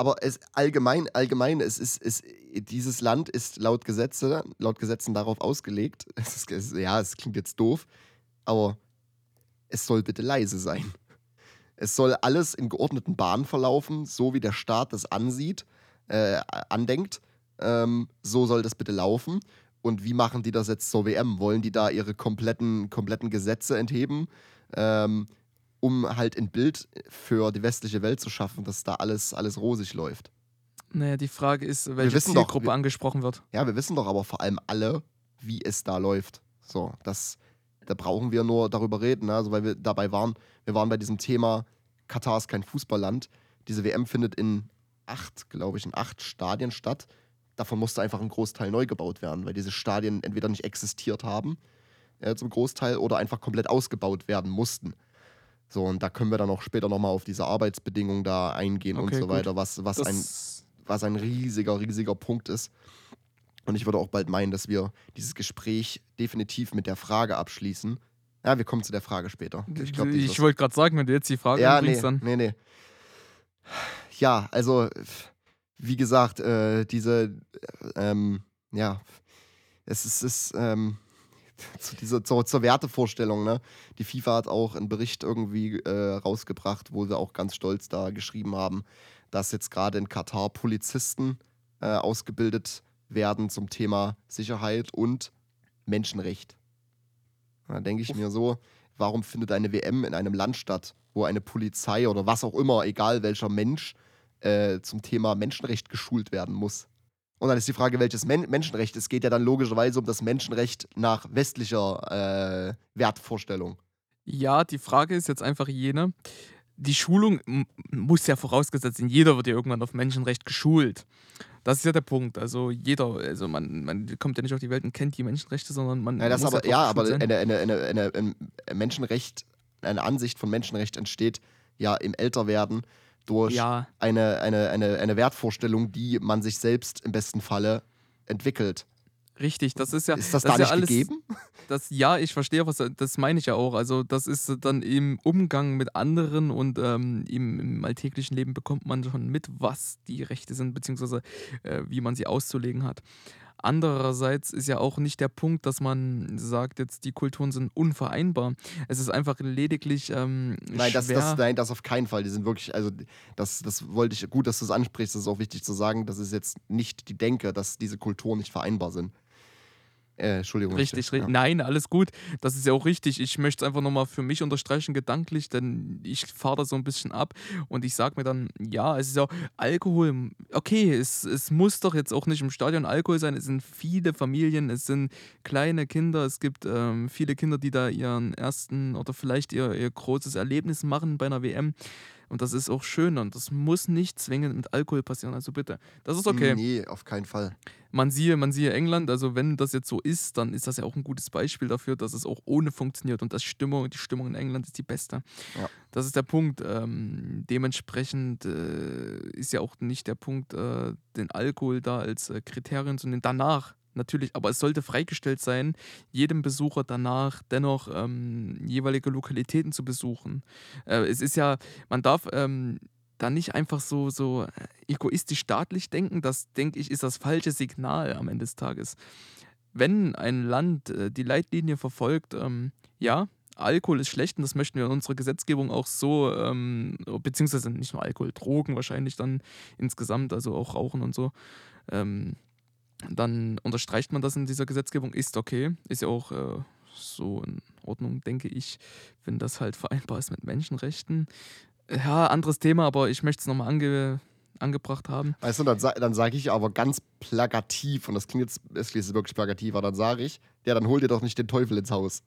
Aber es allgemein, allgemein, es ist, es, dieses Land ist laut Gesetze, laut Gesetzen darauf ausgelegt. Es ist, es, ja, es klingt jetzt doof, aber es soll bitte leise sein. Es soll alles in geordneten Bahnen verlaufen, so wie der Staat das ansieht, äh, andenkt. Ähm, so soll das bitte laufen. Und wie machen die das jetzt zur WM? Wollen die da ihre kompletten, kompletten Gesetze entheben? Ähm, um halt ein Bild für die westliche Welt zu schaffen, dass da alles, alles rosig läuft. Naja, die Frage ist, welche doch, Zielgruppe wir- angesprochen wird. Ja, wir wissen doch aber vor allem alle, wie es da läuft. So, das, da brauchen wir nur darüber reden, ne? also weil wir dabei waren, wir waren bei diesem Thema, Katar ist kein Fußballland. Diese WM findet in acht, glaube ich, in acht Stadien statt. Davon musste einfach ein Großteil neu gebaut werden, weil diese Stadien entweder nicht existiert haben äh, zum Großteil oder einfach komplett ausgebaut werden mussten. So, und da können wir dann auch später nochmal auf diese Arbeitsbedingungen da eingehen und Okay, so gut. weiter, was, was ein was ein riesiger, riesiger Punkt ist. Und ich würde auch bald meinen, dass wir dieses Gespräch definitiv mit der Frage abschließen. Ja, wir kommen zu der Frage später. Ich, glaub, ich wollte gerade sagen, wenn du jetzt die Frage ja, nee, dann. nee, nee. Ja, also, wie gesagt, äh, diese, äh, ähm, ja, es ist, ist ähm, zu dieser, zur, zur Wertevorstellung, ne? Die FIFA hat auch einen Bericht irgendwie äh, rausgebracht, wo wir auch ganz stolz da geschrieben haben, dass jetzt gerade in Katar Polizisten äh, ausgebildet werden zum Thema Sicherheit und Menschenrecht. Da denke ich mir so, warum findet eine WM in einem Land statt, wo eine Polizei oder was auch immer, egal welcher Mensch, äh, zum Thema Menschenrecht geschult werden muss? Und dann ist die Frage, welches Men Menschenrecht? Es geht ja dann logischerweise um das Menschenrecht nach westlicher äh, Wertvorstellung. Ja, die Frage ist jetzt einfach jene, die Schulung muss ja vorausgesetzt sein, jeder wird ja irgendwann auf Menschenrecht geschult. Das ist ja der Punkt. Also jeder, also man, man kommt ja nicht auf die Welt und kennt die Menschenrechte, sondern man Ja, das muss aber, ja, aber eine, eine, eine, eine, ein Menschenrecht, eine Ansicht von Menschenrecht entsteht ja im Älterwerden durch Ja, eine, eine, eine, eine Wertvorstellung, die man sich selbst im besten Falle entwickelt. richtig. Das ist ja. ist das, das da ist ja nicht alles- gegeben? Das, ja, ich verstehe, was das meine ich ja auch. Also, das ist dann im Umgang mit anderen und ähm, im, im alltäglichen Leben bekommt man schon mit, was die Rechte sind, beziehungsweise äh, wie man sie auszulegen hat. Andererseits ist ja auch nicht der Punkt, dass man sagt, jetzt die Kulturen sind unvereinbar. Es ist einfach lediglich ähm, Nein das, das, nein, das auf keinen Fall. Die sind wirklich, also das, das wollte ich, gut, dass du es ansprichst, das ist auch wichtig zu sagen, das ist jetzt nicht die Denke, dass diese Kulturen nicht vereinbar sind. Äh, Entschuldigung. Richtig, ja. Nein, alles gut. Das ist ja auch richtig. Ich möchte es einfach nochmal für mich unterstreichen, gedanklich, denn ich fahre da so ein bisschen ab und ich sage mir dann, ja, es ist ja Alkohol. Okay, es, es muss doch jetzt auch nicht im Stadion Alkohol sein. Es sind viele Familien, es sind kleine Kinder, es gibt ähm, viele Kinder, die da ihren ersten oder vielleicht ihr, ihr großes Erlebnis machen bei einer WM. Und das ist auch schön und das muss nicht zwingend mit Alkohol passieren. Also bitte, das ist okay. Nee, auf keinen Fall. Man siehe, man siehe England, also wenn das jetzt so ist, dann ist das ja auch ein gutes Beispiel dafür, dass es auch ohne funktioniert und das Stimmung, die Stimmung in England ist die beste. Ja. Das ist der Punkt. Ähm, dementsprechend äh, ist ja auch nicht der Punkt, äh, den Alkohol da als äh, Kriterium zu nehmen. Danach natürlich, aber es sollte freigestellt sein, jedem Besucher danach dennoch ähm, jeweilige Lokalitäten zu besuchen. Äh, es ist ja, man darf ähm, da nicht einfach so, so äh, egoistisch staatlich denken. Das, denke ich, ist das falsche Signal am Ende des Tages. Wenn ein Land äh, die Leitlinie verfolgt, ähm, ja, Alkohol ist schlecht und das möchten wir in unserer Gesetzgebung auch so, ähm, beziehungsweise nicht nur Alkohol, Drogen wahrscheinlich dann insgesamt, also auch Rauchen und so. Ähm, dann unterstreicht man das in dieser Gesetzgebung, ist okay, ist ja auch äh, so in Ordnung, denke ich, wenn das halt vereinbar ist mit Menschenrechten. Ja, anderes Thema, aber ich möchte es nochmal ange, angebracht haben. Weißt du, dann, dann sage ich aber ganz plakativ, und das klingt jetzt, es klingt jetzt wirklich plakativ, aber dann sage ich, ja, dann hol dir doch nicht den Teufel ins Haus.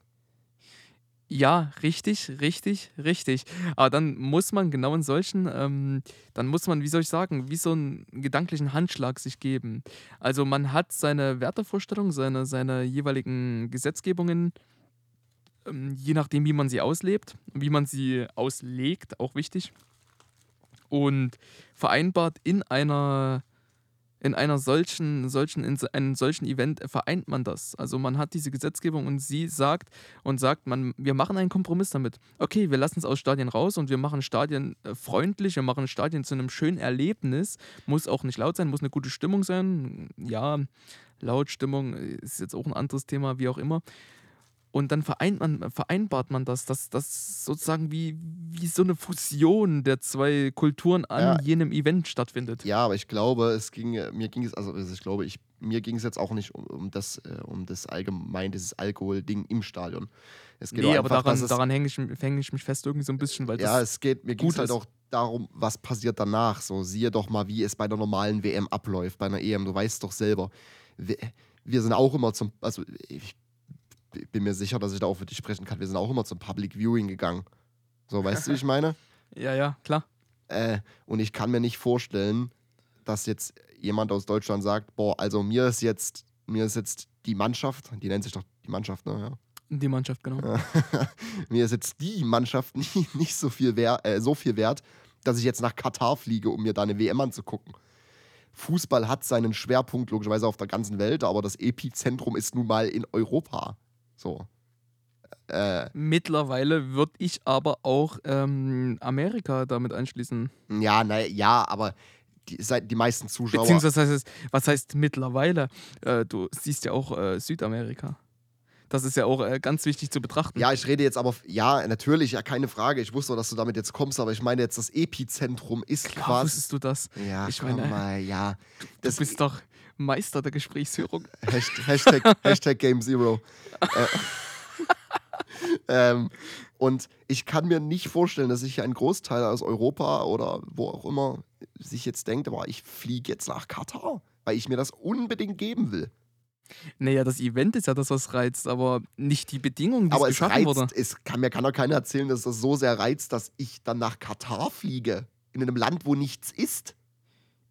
Ja, richtig, richtig, richtig. Aber dann muss man genau in solchen, ähm, dann muss man, wie soll ich sagen, wie so einen gedanklichen Handschlag sich geben. Also man hat seine Wertevorstellung, seine, seine jeweiligen Gesetzgebungen, ähm, je nachdem, wie man sie auslebt, wie man sie auslegt, auch wichtig. Und vereinbart in einer in einer solchen, solchen, in einem solchen Event vereint man das. Also man hat diese Gesetzgebung und sie sagt und sagt, man, wir machen einen Kompromiss damit. Okay, wir lassen es aus Stadien raus und wir machen Stadien äh, freundlich, wir machen Stadien zu einem schönen Erlebnis. Muss auch nicht laut sein, muss eine gute Stimmung sein. Ja, Lautstimmung ist jetzt auch ein anderes Thema, wie auch immer. Und dann vereint man, vereinbart man das, dass das sozusagen wie, wie so eine Fusion der zwei Kulturen an Ja. jenem Event stattfindet. Ja, aber ich glaube, es ging, mir ging es, also ich glaube, ich, mir ging es jetzt auch nicht um, um das, äh, um das allgemein, dieses Alkohol-Ding im Stadion. Es geht Nee, aber einfach, daran, es, daran hänge ich, häng ich mich fest irgendwie so ein bisschen, weil ja, es geht, mir ging es halt auch darum, was passiert danach. So, siehe doch mal, wie es bei einer normalen WM abläuft, bei einer EM. Du weißt doch selber. Wir, wir sind auch immer zum, also ich bin mir sicher, dass ich da auch für dich sprechen kann. Wir sind auch immer zum Public Viewing gegangen. So, weißt du, wie ich meine? Ja, ja, klar. Äh, und ich kann mir nicht vorstellen, dass jetzt jemand aus Deutschland sagt, boah, also mir ist jetzt, mir ist jetzt die Mannschaft, die nennt sich doch die Mannschaft, ne? Ja. Die Mannschaft, genau. mir ist jetzt die Mannschaft nicht, nicht so, viel wert, äh, so viel wert, dass ich jetzt nach Katar fliege, um mir da eine WM anzugucken. Fußball hat seinen Schwerpunkt logischerweise auf der ganzen Welt, aber das Epizentrum ist nun mal in Europa. So. Äh, Mittlerweile würde ich aber auch ähm, Amerika damit einschließen. ja, na, ja, aber die, die meisten Zuschauer. Beziehungsweise, was heißt, was heißt mittlerweile? Äh, du siehst ja auch äh, Südamerika. Das ist ja auch äh, ganz wichtig zu betrachten. Ja, ich rede jetzt aber, ja, natürlich, ja, keine Frage. Ich wusste, dass du damit jetzt kommst, aber ich meine jetzt, das Epizentrum ist Klar quasi. wusstest du das. Ja, Ich meine, mal, ja. Du Das, bist doch Meister der Gesprächsführung. Hasht- Hashtag, Hashtag Game Zero. äh, ähm, und ich kann mir nicht vorstellen, dass sich ein Großteil aus Europa oder wo auch immer sich jetzt denkt, aber ich fliege jetzt nach Katar, weil ich mir das unbedingt geben will. Naja, das Event ist ja das, was reizt, aber nicht die Bedingungen, die Aber es es geschaffen reizt, wurde. es kann mir kann doch keiner erzählen, dass das so sehr reizt, dass ich dann nach Katar fliege. In einem Land, wo nichts ist.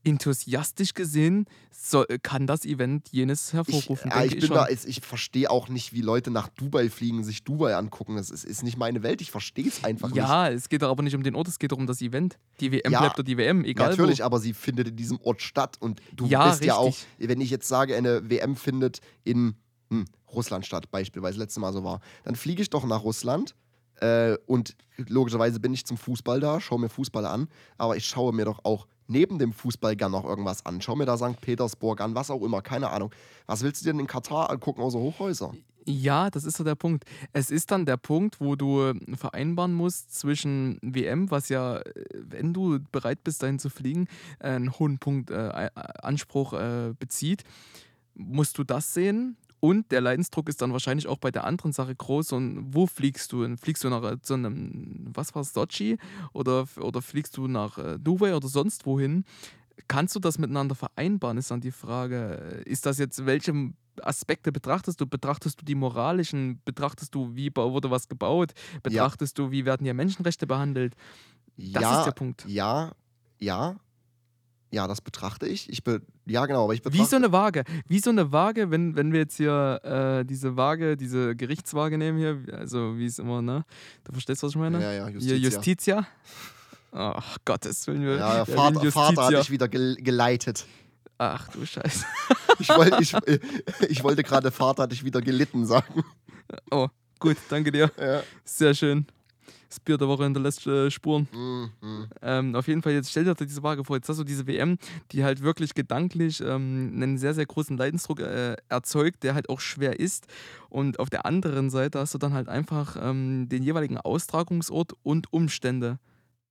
Enthusiastisch gesehen soll, kann das Event jenes Ich, hervorrufen, ja, denke ich ich da, ich, ich verstehe auch nicht, wie Leute nach Dubai fliegen, sich Dubai angucken. Das ist, ist nicht meine Welt. Ich verstehe es einfach nicht. Ja, es geht doch aber nicht um den Ort, es geht doch um das Event. Die WM Ja, bleibt doch die WM, egal Natürlich, wo. aber sie findet in diesem Ort statt. Und du Ja, bist ja auch, richtig. wenn ich jetzt sage, eine WM findet in hm, Russland statt, beispielsweise, letztes Mal so war, dann fliege ich doch nach Russland. Äh, und logischerweise bin ich zum Fußball da, schaue mir Fußball an, aber ich schaue mir doch auch neben dem Fußball gern noch irgendwas an. Schau mir da St. Petersburg an, was auch immer, keine Ahnung. Was willst du denn in Katar angucken außer Hochhäuser? Ja, das ist so der Punkt. Es ist dann der Punkt, wo du äh, vereinbaren musst zwischen WM, was ja, äh, wenn du bereit bist, dahin zu fliegen, äh, einen hohen Punkt äh, Anspruch äh, bezieht, musst du das sehen. Und der Leidensdruck ist dann wahrscheinlich auch bei der anderen Sache groß. Und wo fliegst du? Fliegst du nach äh, so einem, was war Sochi? Oder, oder fliegst du nach äh, Dubai oder sonst wohin? Kannst du das miteinander vereinbaren, ist dann die Frage. Ist das jetzt, welche Aspekte betrachtest du? Betrachtest du die moralischen? Betrachtest du, wie wurde was gebaut? Betrachtest du, wie werden hier Menschenrechte behandelt? Das ja, ist der Punkt. Ja, ja, ja, das betrachte ich. Ich be ja, genau, aber ich betrachte. Wie so eine Waage. Wie so eine Waage, wenn, wenn wir jetzt hier äh, diese Waage, diese Gerichtswaage nehmen hier, also wie es immer, ne? Du verstehst, was ich meine? Ja, ja, Hier Justitia. Justitia. Ach Gottes Willen. wir- Ja, wir Vater, Vater hat dich wieder gel geleitet. Ach du Scheiße. Ich, wollt, ich, ich wollte gerade Vater hat dich wieder gelitten sagen. Oh, gut, danke dir. Ja. Sehr schön. Das Bier der Woche hinterlässt äh, Spuren. Mhm. Ähm, auf jeden Fall, jetzt stell dir diese Waage vor. Jetzt hast du diese WM, die halt wirklich gedanklich ähm, einen sehr, sehr großen Leidensdruck äh, erzeugt, der halt auch schwer ist. Und auf der anderen Seite hast du dann halt einfach ähm, den jeweiligen Austragungsort und Umstände.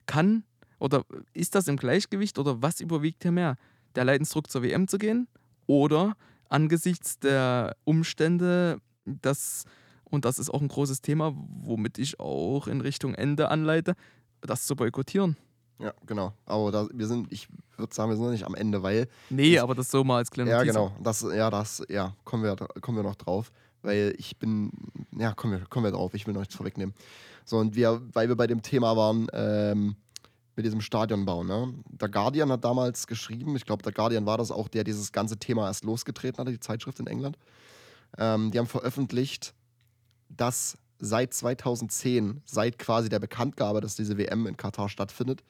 Kann oder ist das im Gleichgewicht oder was überwiegt hier mehr? Der Leidensdruck zur WM zu gehen oder angesichts der Umstände das, und das ist auch ein großes Thema, womit ich auch in Richtung Ende anleite, das zu boykottieren. Ja, genau. Aber da, wir sind, ich würde sagen, wir sind noch nicht am Ende, weil. Nee, Das- aber das so mal als kleiner Ja, genau. Das, ja, das, ja, kommen wir, kommen wir noch drauf. Weil ich bin, ja, kommen wir, kommen wir drauf, ich will noch nichts vorwegnehmen. So, und wir, weil wir bei dem Thema waren, ähm, mit diesem Stadionbau, ne? Der Guardian hat damals geschrieben, ich glaube, der Guardian war das auch, der dieses ganze Thema erst losgetreten hatte, die Zeitschrift in England. Ähm, die haben veröffentlicht, dass seit 2010, seit quasi der Bekanntgabe, dass diese WM in Katar stattfindet,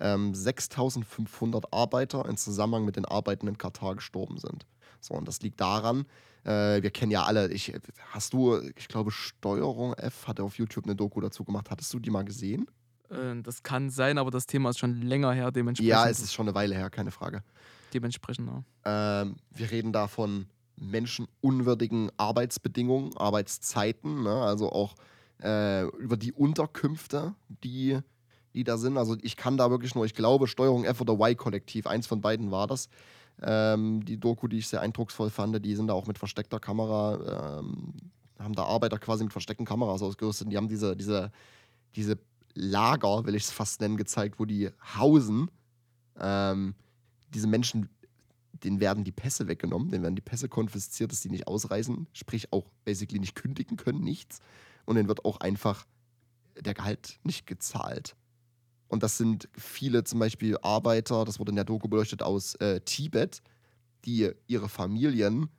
ähm, 6500 Arbeiter im Zusammenhang mit den Arbeiten in Katar gestorben sind. So, und das liegt daran, äh, wir kennen ja alle, ich, hast du, ich glaube, Steuerung F hatte auf YouTube eine Doku dazu gemacht. Hattest du die mal gesehen? Äh, das kann sein, aber das Thema ist schon länger her, dementsprechend. Ja, es ist schon eine Weile her, keine Frage. dementsprechend. Ja. Ähm, wir reden da von menschenunwürdigen Arbeitsbedingungen, Arbeitszeiten, ne? also auch äh, über die Unterkünfte, die, die da sind. Also ich kann da wirklich nur, ich glaube, Steuerung F oder Y-Kollektiv, eins von beiden war das. Ähm, die Doku, die ich sehr eindrucksvoll fand, die sind da auch mit versteckter Kamera, ähm, haben da Arbeiter quasi mit versteckten Kameras ausgerüstet. Die haben diese, diese, diese Lager, will ich es fast nennen, gezeigt, wo die hausen. Ähm, diese Menschen, denen werden die Pässe weggenommen, denen werden die Pässe konfisziert, dass die nicht ausreisen, sprich auch basically nicht kündigen können, nichts. Und denen wird auch einfach der Gehalt nicht gezahlt. Und das sind viele zum Beispiel Arbeiter, das wurde in der Doku beleuchtet, aus äh, Tibet, die ihre Familien,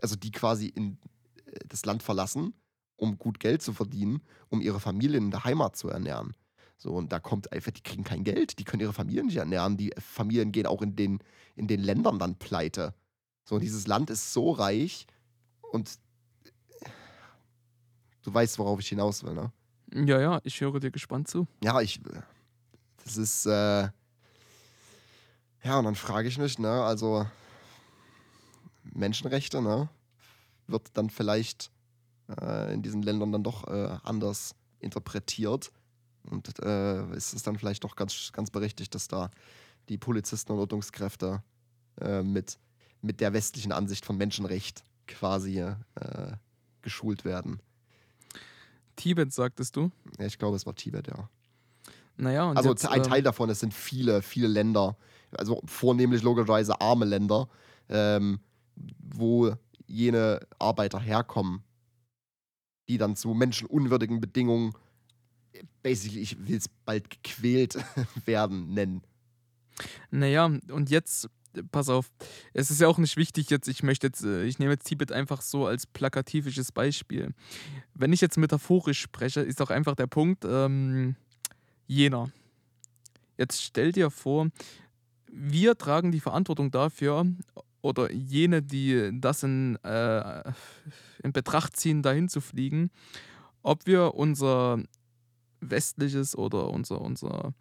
also die quasi in äh, das Land verlassen, um gut Geld zu verdienen, um ihre Familien in der Heimat zu ernähren. So, und da kommt einfach, die kriegen kein Geld, die können ihre Familien nicht ernähren. Die Familien gehen auch in den, in den Ländern dann pleite. So, und dieses Land ist so reich und du weißt, worauf ich hinaus will, ne? ja, ja, ich höre dir gespannt zu. Ja, ich. Das ist. Äh, ja, und dann frage ich mich, ne, also Menschenrechte, ne, wird dann vielleicht äh, in diesen Ländern dann doch äh, anders interpretiert. Und äh, ist es dann vielleicht doch ganz, ganz berechtigt, dass da die Polizisten und Ordnungskräfte äh, mit, mit der westlichen Ansicht von Menschenrecht quasi äh, geschult werden. Tibet, sagtest du? Ja, ich glaube, es war Tibet, ja. Naja, und Also jetzt, ein ähm, Teil davon, es sind viele, viele Länder, also vornehmlich logischerweise arme Länder, ähm, wo jene Arbeiter herkommen, die dann zu menschenunwürdigen Bedingungen, basically, ich will es bald gequält werden, nennen. Naja, und jetzt, pass auf, es ist ja auch nicht wichtig jetzt, ich möchte jetzt, äh, ich nehme jetzt Tibet einfach so als plakativisches Beispiel. Wenn ich jetzt metaphorisch spreche, ist auch einfach der Punkt, ähm, jener. Jetzt stell dir vor, wir tragen die Verantwortung dafür, oder jene, die das in, äh, in Betracht ziehen, dahin zu fliegen, ob wir unser westliches oder unser, unser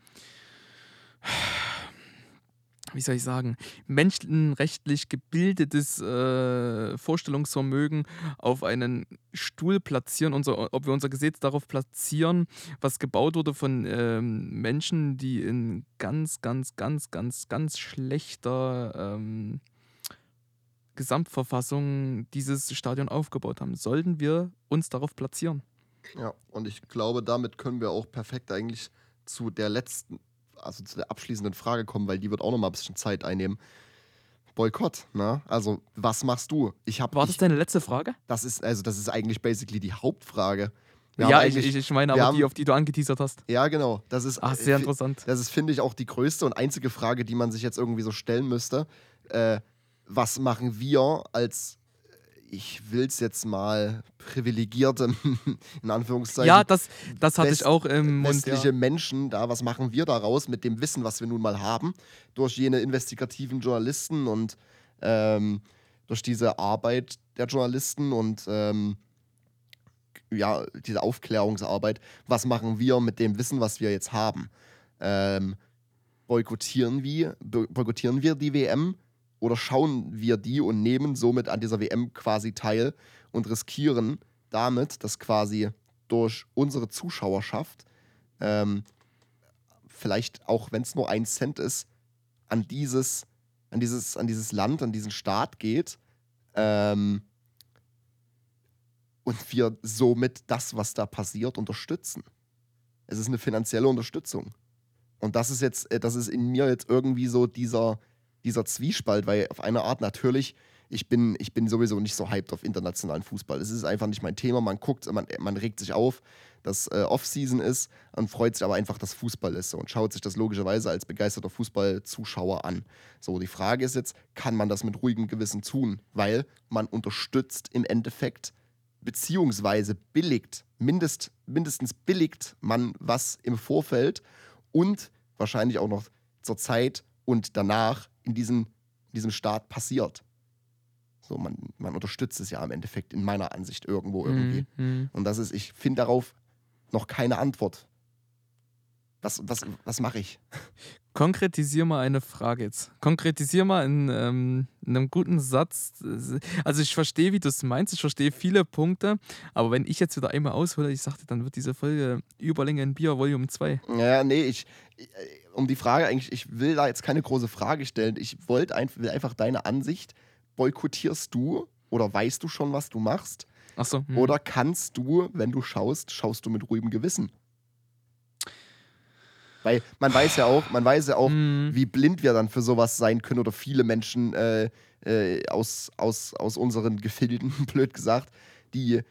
wie soll ich sagen, menschenrechtlich gebildetes äh, Vorstellungsvermögen auf einen Stuhl platzieren, unser, ob wir unser Gesetz darauf platzieren, was gebaut wurde von ähm, Menschen, die in ganz, ganz, ganz, ganz, ganz schlechter ähm, Gesamtverfassung dieses Stadion aufgebaut haben. Sollten wir uns darauf platzieren? Ja, und ich glaube, damit können wir auch perfekt eigentlich zu der letzten also zu der abschließenden Frage kommen, weil die wird auch noch mal ein bisschen Zeit einnehmen. Boykott, ne? Also, was machst du? Ich hab, War das ich, deine letzte Frage? Das ist, also, das ist eigentlich basically die Hauptfrage. Wir ja, ich, ich, meine aber die, haben- auf die du angeteasert hast. Ja, genau. Das ist, Ach, sehr äh, interessant. Das ist, finde ich, auch die größte und einzige Frage, die man sich jetzt irgendwie so stellen müsste. Äh, was machen wir als, ich will es jetzt mal, privilegierte, in Anführungszeichen, Ja, das, das hatte West- ich auch im Mund. westliche Ja. Menschen da, was machen wir daraus mit dem Wissen, was wir nun mal haben, durch jene investigativen Journalisten und ähm, durch diese Arbeit der Journalisten und ähm, ja, diese Aufklärungsarbeit, was machen wir mit dem Wissen, was wir jetzt haben? Ähm, boykottieren, wir, bo- boykottieren wir die WM oder schauen wir die und nehmen somit an dieser WM quasi teil und riskieren damit, dass quasi durch unsere Zuschauerschaft ähm, vielleicht auch, wenn es nur ein Cent ist, an dieses, an dieses, an dieses Land, an diesen Staat geht ähm, und wir somit das, was da passiert, unterstützen. Es ist eine finanzielle Unterstützung. Und das ist jetzt, äh, das ist in mir jetzt irgendwie so dieser, dieser Zwiespalt, weil auf eine Art natürlich, ich bin, ich bin sowieso nicht so hyped auf internationalen Fußball. Es ist einfach nicht mein Thema. Man guckt, man, man regt sich auf, dass äh, Off-Season ist und freut sich aber einfach, dass Fußball ist so, und schaut sich das logischerweise als begeisterter Fußballzuschauer an. So, die Frage ist jetzt, kann man das mit ruhigem Gewissen tun? Weil man unterstützt im Endeffekt beziehungsweise billigt, mindest, mindestens billigt man was im Vorfeld und wahrscheinlich auch noch zur Zeit und danach in, diesen, in diesem Staat passiert. So, man, man unterstützt es ja im Endeffekt in meiner Ansicht irgendwo irgendwie. Mhm. Und das ist, ich finde darauf noch keine Antwort. Was, was, was mache ich? Konkretisier mal eine Frage jetzt. Konkretisier mal in, ähm, in einem guten Satz. Also ich verstehe, wie du es meinst. Ich verstehe viele Punkte. Aber wenn ich jetzt wieder einmal aushole, ich sagte, dann wird diese Folge Überlänge in Bier Volume 2. Ja, nee, ich, ich- um die Frage eigentlich, ich will da jetzt keine große Frage stellen. Ich wollte ein, will einfach deine Ansicht. Boykottierst du oder weißt du schon, was du machst? Achso. Hm. Oder kannst du, wenn du schaust, schaust du mit ruhigem Gewissen? Weil man weiß ja auch, man weiß ja auch, Hm. wie blind wir dann für sowas sein können oder viele Menschen äh, äh, aus, aus, aus unseren Gefilden, blöd gesagt, die,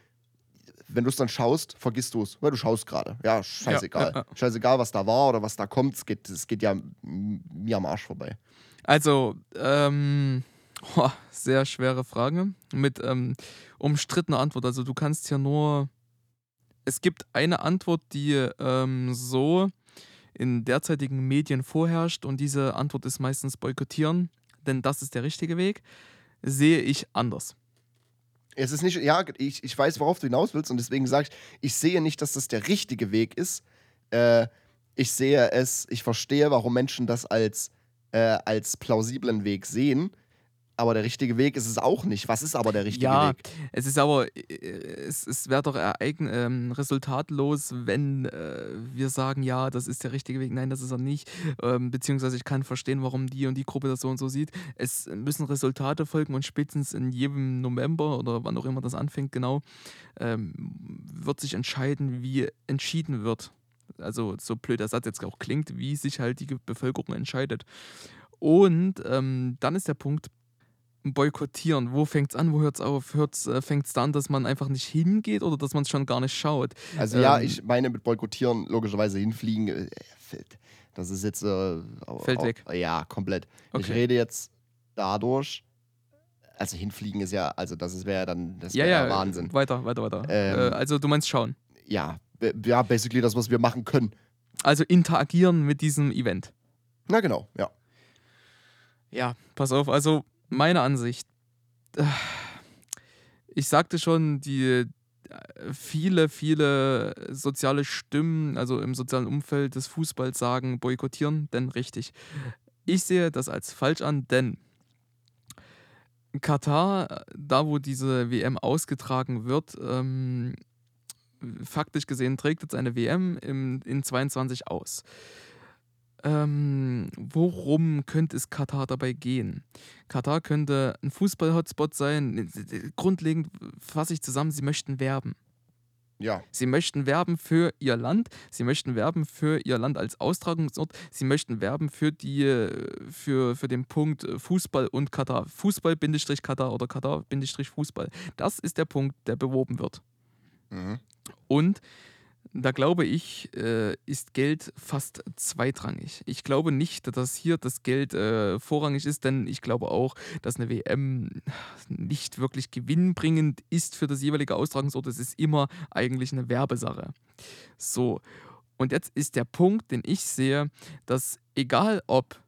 wenn du es dann schaust, vergisst du es, weil du schaust gerade. Ja, scheißegal. ja, ja. Scheißegal, was da war oder was da kommt, es geht, es geht ja mir am Arsch vorbei. Also, ähm, boah, sehr schwere Frage mit ähm, umstrittener Antwort. Also du kannst hier nur, es gibt eine Antwort, die ähm, so in derzeitigen Medien vorherrscht und diese Antwort ist meistens boykottieren, denn das ist der richtige Weg, sehe ich anders. Es ist nicht, ja, ich, ich weiß, worauf du hinaus willst und deswegen sage ich, ich sehe nicht, dass das der richtige Weg ist. Äh, ich sehe es, ich verstehe, warum Menschen das als, äh, als plausiblen Weg sehen, aber der richtige Weg ist es auch nicht. Was ist aber der richtige ja, Weg? es ist aber, äh, es, es wäre doch ereign, ähm, resultatlos, wenn äh, wir sagen, ja, das ist der richtige Weg. Nein, das ist er nicht. Ähm, beziehungsweise ich kann verstehen, warum die und die Gruppe das so und so sieht. Es müssen Resultate folgen und spätestens in jedem November oder wann auch immer das anfängt, genau, ähm, wird sich entscheiden, wie entschieden wird. Also so blöd der Satz jetzt auch klingt, wie sich halt die Bevölkerung entscheidet. Und ähm, dann ist der Punkt, boykottieren, wo fängt es an, wo hört es auf? äh, fängt es da an, dass man einfach nicht hingeht oder dass man es schon gar nicht schaut? Also ja, ich meine mit boykottieren logischerweise hinfliegen. äh, fällt- Das ist jetzt äh, Fällt au- weg. Ja, komplett. Ich Okay. rede jetzt dadurch. Also hinfliegen ist ja, also das wäre ja dann, das Ja, wäre ja, ja, Wahnsinn. weiter, weiter, weiter. Ähm, äh, also du meinst schauen. Ja, ja, basically das, was wir machen können. Also interagieren mit diesem Event. Na genau, ja. Ja, pass auf, also meine Ansicht. äh, Ich sagte schon, die äh, viele, viele soziale Stimmen, also im sozialen Umfeld des Fußballs sagen, boykottieren, denn richtig. Ich sehe das als falsch an, denn Katar, da wo diese WM ausgetragen wird, ähm, faktisch gesehen trägt jetzt eine WM im, in 22 aus. Ähm, worum könnte es Katar dabei gehen? Katar könnte ein Fußball-Hotspot sein. Grundlegend fasse ich zusammen, sie möchten werben. Ja, Sie möchten werben für ihr Land, sie möchten werben für ihr Land als Austragungsort, sie möchten werben für, die, äh, für, für den Punkt äh, Fußball und Katar. Fußball-Katar oder Katar-Fußball. Das ist der Punkt, der beworben wird. mhm. Und da glaube ich, äh, ist Geld fast zweitrangig. Ich glaube nicht, dass hier das Geld äh, vorrangig ist, denn ich glaube auch, dass eine WM nicht wirklich gewinnbringend ist für das jeweilige Austragungsort. Es ist immer eigentlich eine Werbesache. So, und jetzt ist der Punkt, den ich sehe, dass egal ob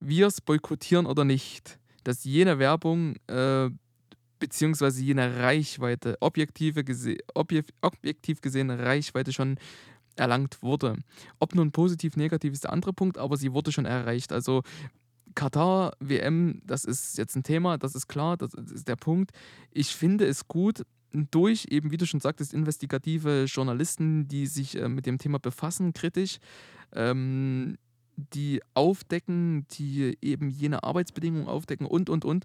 wir es boykottieren oder nicht, dass jene Werbung äh, beziehungsweise jene Reichweite, objektive gese objek objektiv gesehen Reichweite schon erlangt wurde. Ob nun positiv, negativ ist der andere Punkt, aber sie wurde schon erreicht. Also Katar, WM, das ist jetzt ein Thema, das ist klar, das ist der Punkt. Ich finde es gut, durch eben, wie du schon sagtest, investigative Journalisten, die sich äh, mit dem Thema befassen, kritisch, ähm, die aufdecken, die eben jene Arbeitsbedingungen aufdecken und, und, und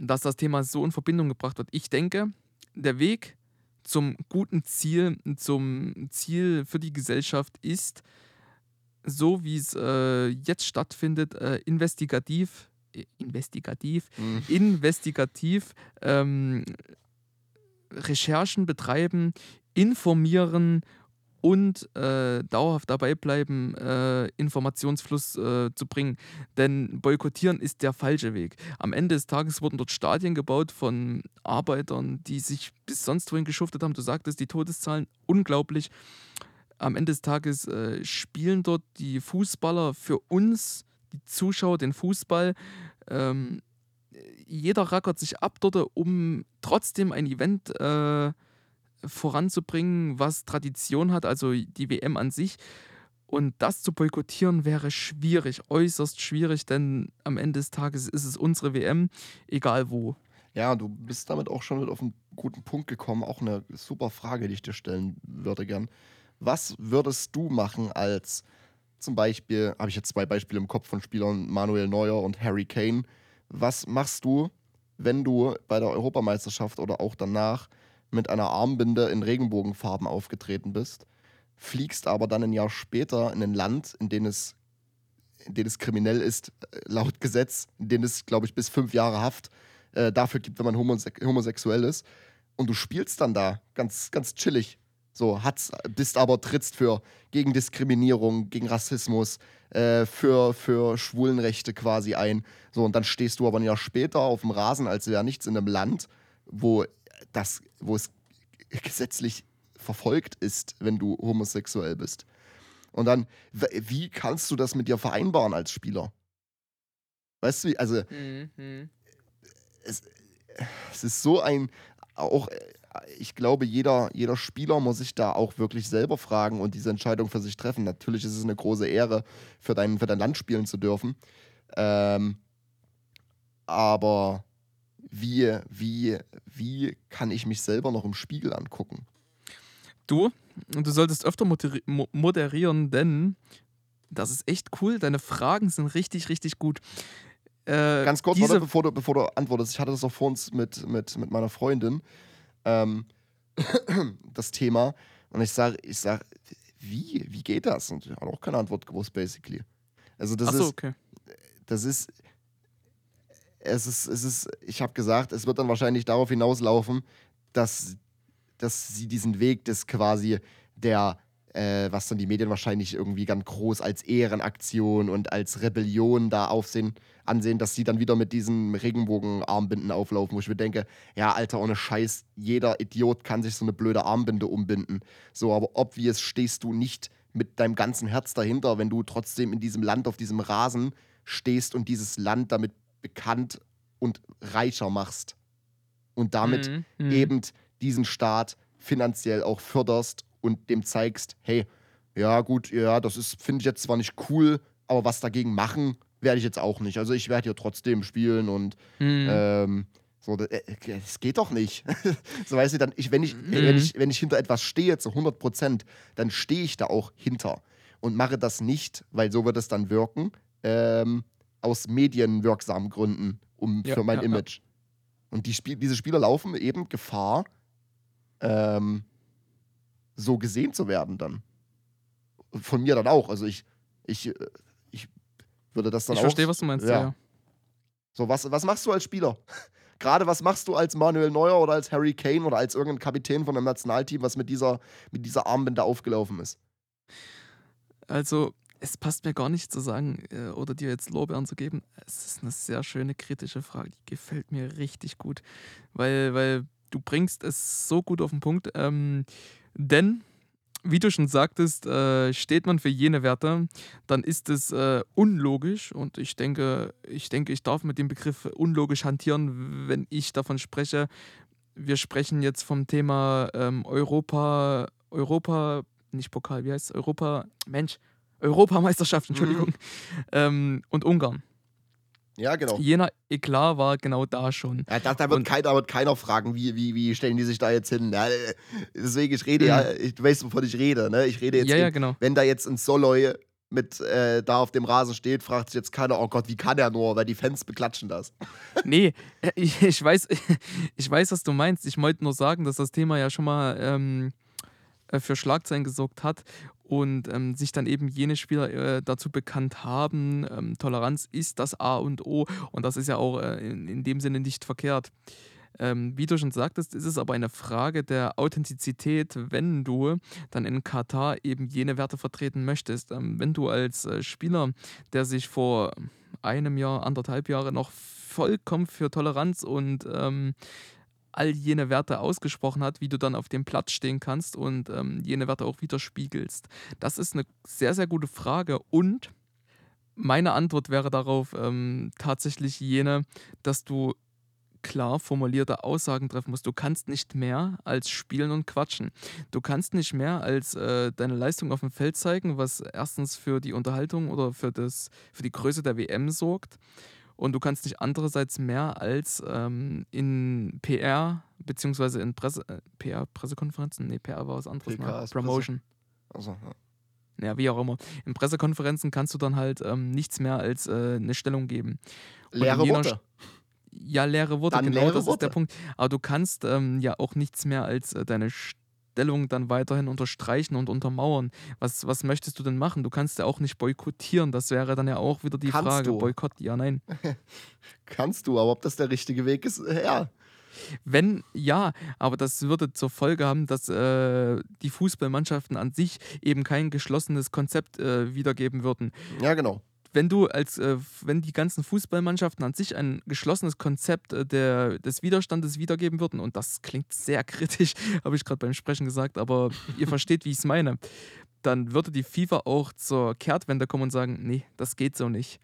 dass das Thema so in Verbindung gebracht wird. Ich denke, der Weg zum guten Ziel, zum Ziel für die Gesellschaft ist, so wie es äh, jetzt stattfindet, äh, investigativ, äh, investigativ, Mhm. investigativ ähm, Recherchen betreiben, informieren und äh, dauerhaft dabei bleiben, äh, Informationsfluss äh, zu bringen. Denn boykottieren ist der falsche Weg. Am Ende des Tages wurden dort Stadien gebaut von Arbeitern, die sich bis sonst wohin geschuftet haben. Du sagtest, die Todeszahlen unglaublich. Am Ende des Tages äh, spielen dort die Fußballer für uns, die Zuschauer, den Fußball. Ähm, jeder rackert sich ab dort, um trotzdem ein Event äh, voranzubringen, was Tradition hat, also die WM an sich. Und das zu boykottieren wäre schwierig, äußerst schwierig, denn am Ende des Tages ist es unsere WM, egal wo. Ja, du bist damit auch schon mit auf einen guten Punkt gekommen. Auch eine super Frage, die ich dir stellen würde gern. Was würdest du machen als zum Beispiel, habe ich jetzt zwei Beispiele im Kopf von Spielern Manuel Neuer und Harry Kane. Was machst du, wenn du bei der Europameisterschaft oder auch danach mit einer Armbinde in Regenbogenfarben aufgetreten bist, fliegst aber dann ein Jahr später in ein Land, in dem es, in dem es kriminell ist, äh, laut Gesetz, in dem es, glaube ich, bis fünf Jahre Haft äh, dafür gibt, wenn man homose homosexuell ist. Und du spielst dann da ganz, ganz chillig. So, hat's, bist aber trittst für gegen Diskriminierung, gegen Rassismus, äh, für, für Schwulenrechte quasi ein. So, und dann stehst du aber ein Jahr später auf dem Rasen, als wäre nichts in einem Land, wo das, wo es gesetzlich verfolgt ist, wenn du homosexuell bist. Und dann, wie kannst du das mit dir vereinbaren als Spieler? Weißt du, also es, es ist so ein, auch, ich glaube, jeder, jeder Spieler muss sich da auch wirklich selber fragen und diese Entscheidung für sich treffen. Natürlich ist es eine große Ehre, für dein, für dein Land spielen zu dürfen. Ähm, aber wie, wie, wie kann ich mich selber noch im Spiegel angucken? Du, du solltest öfter moderi mo- moderieren, denn das ist echt cool. Deine Fragen sind richtig, richtig gut. Äh, Ganz kurz, warte, bevor du, bevor du antwortest. Ich hatte das auch vor uns mit, mit, mit meiner Freundin, ähm, das Thema. Und ich sage, ich sag, wie, wie geht das? Und ich habe auch keine Antwort gewusst, basically. Also das Achso, ist, okay. das ist, es ist, es ist, ich habe gesagt, es wird dann wahrscheinlich darauf hinauslaufen, dass, dass sie diesen Weg des quasi der, äh, was dann die Medien wahrscheinlich irgendwie ganz groß als Ehrenaktion und als Rebellion da aufsehen, ansehen, dass sie dann wieder mit diesen Regenbogenarmbinden auflaufen, wo ich mir denke, ja, Alter, ohne Scheiß, jeder Idiot kann sich so eine blöde Armbinde umbinden. So, aber obvious stehst du nicht mit deinem ganzen Herz dahinter, wenn du trotzdem in diesem Land, auf diesem Rasen stehst und dieses Land damit bekannt und reicher machst. Und damit Mhm, mhm. eben diesen Staat finanziell auch förderst und dem zeigst, hey, ja gut, ja, das ist, finde ich jetzt zwar nicht cool, aber was dagegen machen, werde ich jetzt auch nicht. Also ich werde hier trotzdem spielen und Mhm. ähm, so, das, äh, das geht doch nicht. so weißt du, dann, ich, wenn, ich, wenn, ich, wenn ich hinter etwas stehe, zu 100 Prozent, dann stehe ich da auch hinter und mache das nicht, weil so wird es dann wirken, ähm, aus medienwirksamen Gründen um, Ja, für mein ja, ja. Image. Und die Spiel diese Spieler laufen eben Gefahr, ähm, so gesehen zu werden dann. Von mir dann auch. Also ich, ich, äh, ich würde das dann ich auch. verstehe, was du meinst. Ja. ja. Ja. So, was, was machst du als Spieler? Gerade was machst du als Manuel Neuer oder als Harry Kane oder als irgendein Kapitän von einem Nationalteam, was mit dieser, mit dieser Armbinde aufgelaufen ist? Also, es passt mir gar nicht zu sagen äh, oder dir jetzt Lorbeeren zu geben. Es ist eine sehr schöne kritische Frage. Die gefällt mir richtig gut, weil, weil du bringst es so gut auf den Punkt. Ähm, denn, wie du schon sagtest, äh, steht man für jene Werte, dann ist es äh, unlogisch und ich denke, ich denke, ich darf mit dem Begriff unlogisch hantieren, wenn ich davon spreche. Wir sprechen jetzt vom Thema ähm, Europa, Europa, nicht Pokal, wie heißt es? Europa, Mensch, Europameisterschaft, Entschuldigung, ähm, und Ungarn. Ja, genau. Jener Eklat war genau da schon. Ja, da, da, wird Und- keiner, da wird keiner fragen, wie, wie, wie stellen die sich da jetzt hin. Ja, äh, deswegen, ich rede ja, ich, du weißt, wovon ich rede. Ne? Ich rede jetzt, Mhm. Ja, ja, genau. wenn da jetzt ein Soloy mit äh, da auf dem Rasen steht, fragt sich jetzt keiner, oh Gott, wie kann er nur, weil die Fans beklatschen das. Nee, äh, ich, ich, weiß, ich weiß, was du meinst. Ich wollte nur sagen, dass das Thema ja schon mal ähm, äh, für Schlagzeilen gesorgt hat und ähm, sich dann eben jene Spieler äh, dazu bekannt haben, ähm, Toleranz ist das A und O und das ist ja auch äh, in, in dem Sinne nicht verkehrt. Ähm, wie du schon sagtest, ist es aber eine Frage der Authentizität, wenn du dann in Katar eben jene Werte vertreten möchtest. Ähm, wenn du als äh, Spieler, der sich vor einem Jahr, anderthalb Jahre noch vollkommen für Toleranz und ähm, all jene Werte ausgesprochen hat, wie du dann auf dem Platz stehen kannst und ähm, jene Werte auch widerspiegelst. Das ist eine sehr, sehr gute Frage und meine Antwort wäre darauf ähm, tatsächlich jene, dass du klar formulierte Aussagen treffen musst. Du kannst nicht mehr als spielen und quatschen. Du kannst nicht mehr als äh, deine Leistung auf dem Feld zeigen, was erstens für die Unterhaltung oder für, das, für die Größe der WM sorgt. Und du kannst nicht andererseits mehr als ähm, in PR beziehungsweise in Presse, äh, PR, Pressekonferenzen, nee, PR war was anderes, ne? ist Promotion. Also, ja. Ja, wie auch immer. In Pressekonferenzen kannst du dann halt ähm, nichts mehr als äh, eine Stellung geben. Und Leere Worte. Ja, leere Worte, Dann genau leere das ist Worte. der Punkt. Aber du kannst ähm, ja auch nichts mehr als äh, deine Stellung dann weiterhin unterstreichen und untermauern. Was, was möchtest du denn machen? Du kannst ja auch nicht boykottieren. Das wäre dann ja auch wieder die Kannst Frage. du. Boykott, ja, nein. Kannst du, aber ob das der richtige Weg ist, äh, ja. Wenn ja, aber das würde zur Folge haben, dass äh, die Fußballmannschaften an sich eben kein geschlossenes Konzept äh, wiedergeben würden. Ja, genau. Wenn du als, äh, wenn die ganzen Fußballmannschaften an sich ein geschlossenes Konzept äh, der, des Widerstandes wiedergeben würden, und das klingt sehr kritisch, habe ich gerade beim Sprechen gesagt, aber ihr versteht, wie ich es meine, dann würde die FIFA auch zur Kehrtwende kommen und sagen, nee, das geht so nicht.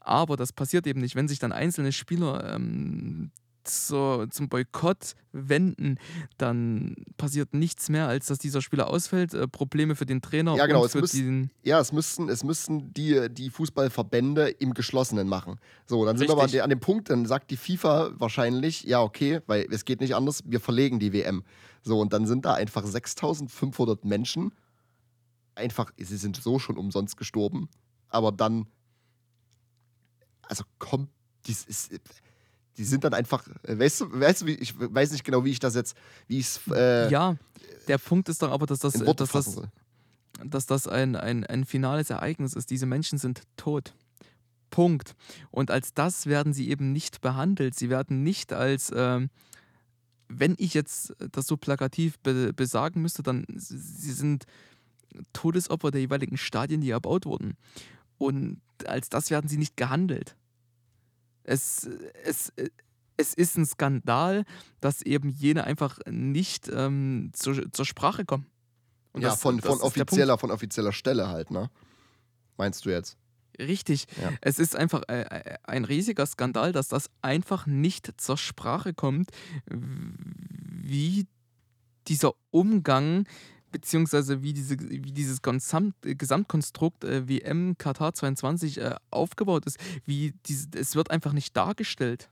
Aber das passiert eben nicht, wenn sich dann einzelne Spieler ähm, zur, zum Boykott wenden, dann passiert nichts mehr, als dass dieser Spieler ausfällt, äh, Probleme für den Trainer Ja, genau, und es für muss- den Ja, es müssten, es müssten die, die Fußballverbände im Geschlossenen machen. So, dann sind wir aber an, Richtig. de, an dem Punkt, dann sagt die FIFA wahrscheinlich, ja, okay, weil es geht nicht anders, wir verlegen die WM. So, und dann sind da einfach 6500 Menschen. Einfach, sie sind so schon umsonst gestorben, aber dann, also komm, dies ist, die sind dann einfach, äh, weißt du, weißt du, ich weiß nicht genau, wie ich das jetzt, wie ich es äh, ja, der Punkt ist doch aber, dass das, äh, dass das, dass das ein, ein, ein finales Ereignis ist. Diese Menschen sind tot. Punkt. Und als das werden sie eben nicht behandelt. Sie werden nicht als, ähm, wenn ich jetzt das so plakativ be besagen müsste, dann sie sind Todesopfer der jeweiligen Stadien, die erbaut wurden. Und als das werden sie nicht gehandelt. Es, es, es ist ein Skandal, dass eben jene einfach nicht ähm, zur, zur Sprache kommen. Und ja, das, von, das von offizieller, von offizieller Stelle halt, ne? Meinst du jetzt? Richtig. Ja. Es ist einfach äh, äh, ein riesiger Skandal, dass das einfach nicht zur Sprache kommt, wie dieser Umgang beziehungsweise wie, diese, wie dieses Gesamt, Gesamtkonstrukt äh, WM Katar 22 äh, aufgebaut ist. Wie diese, es wird einfach nicht dargestellt.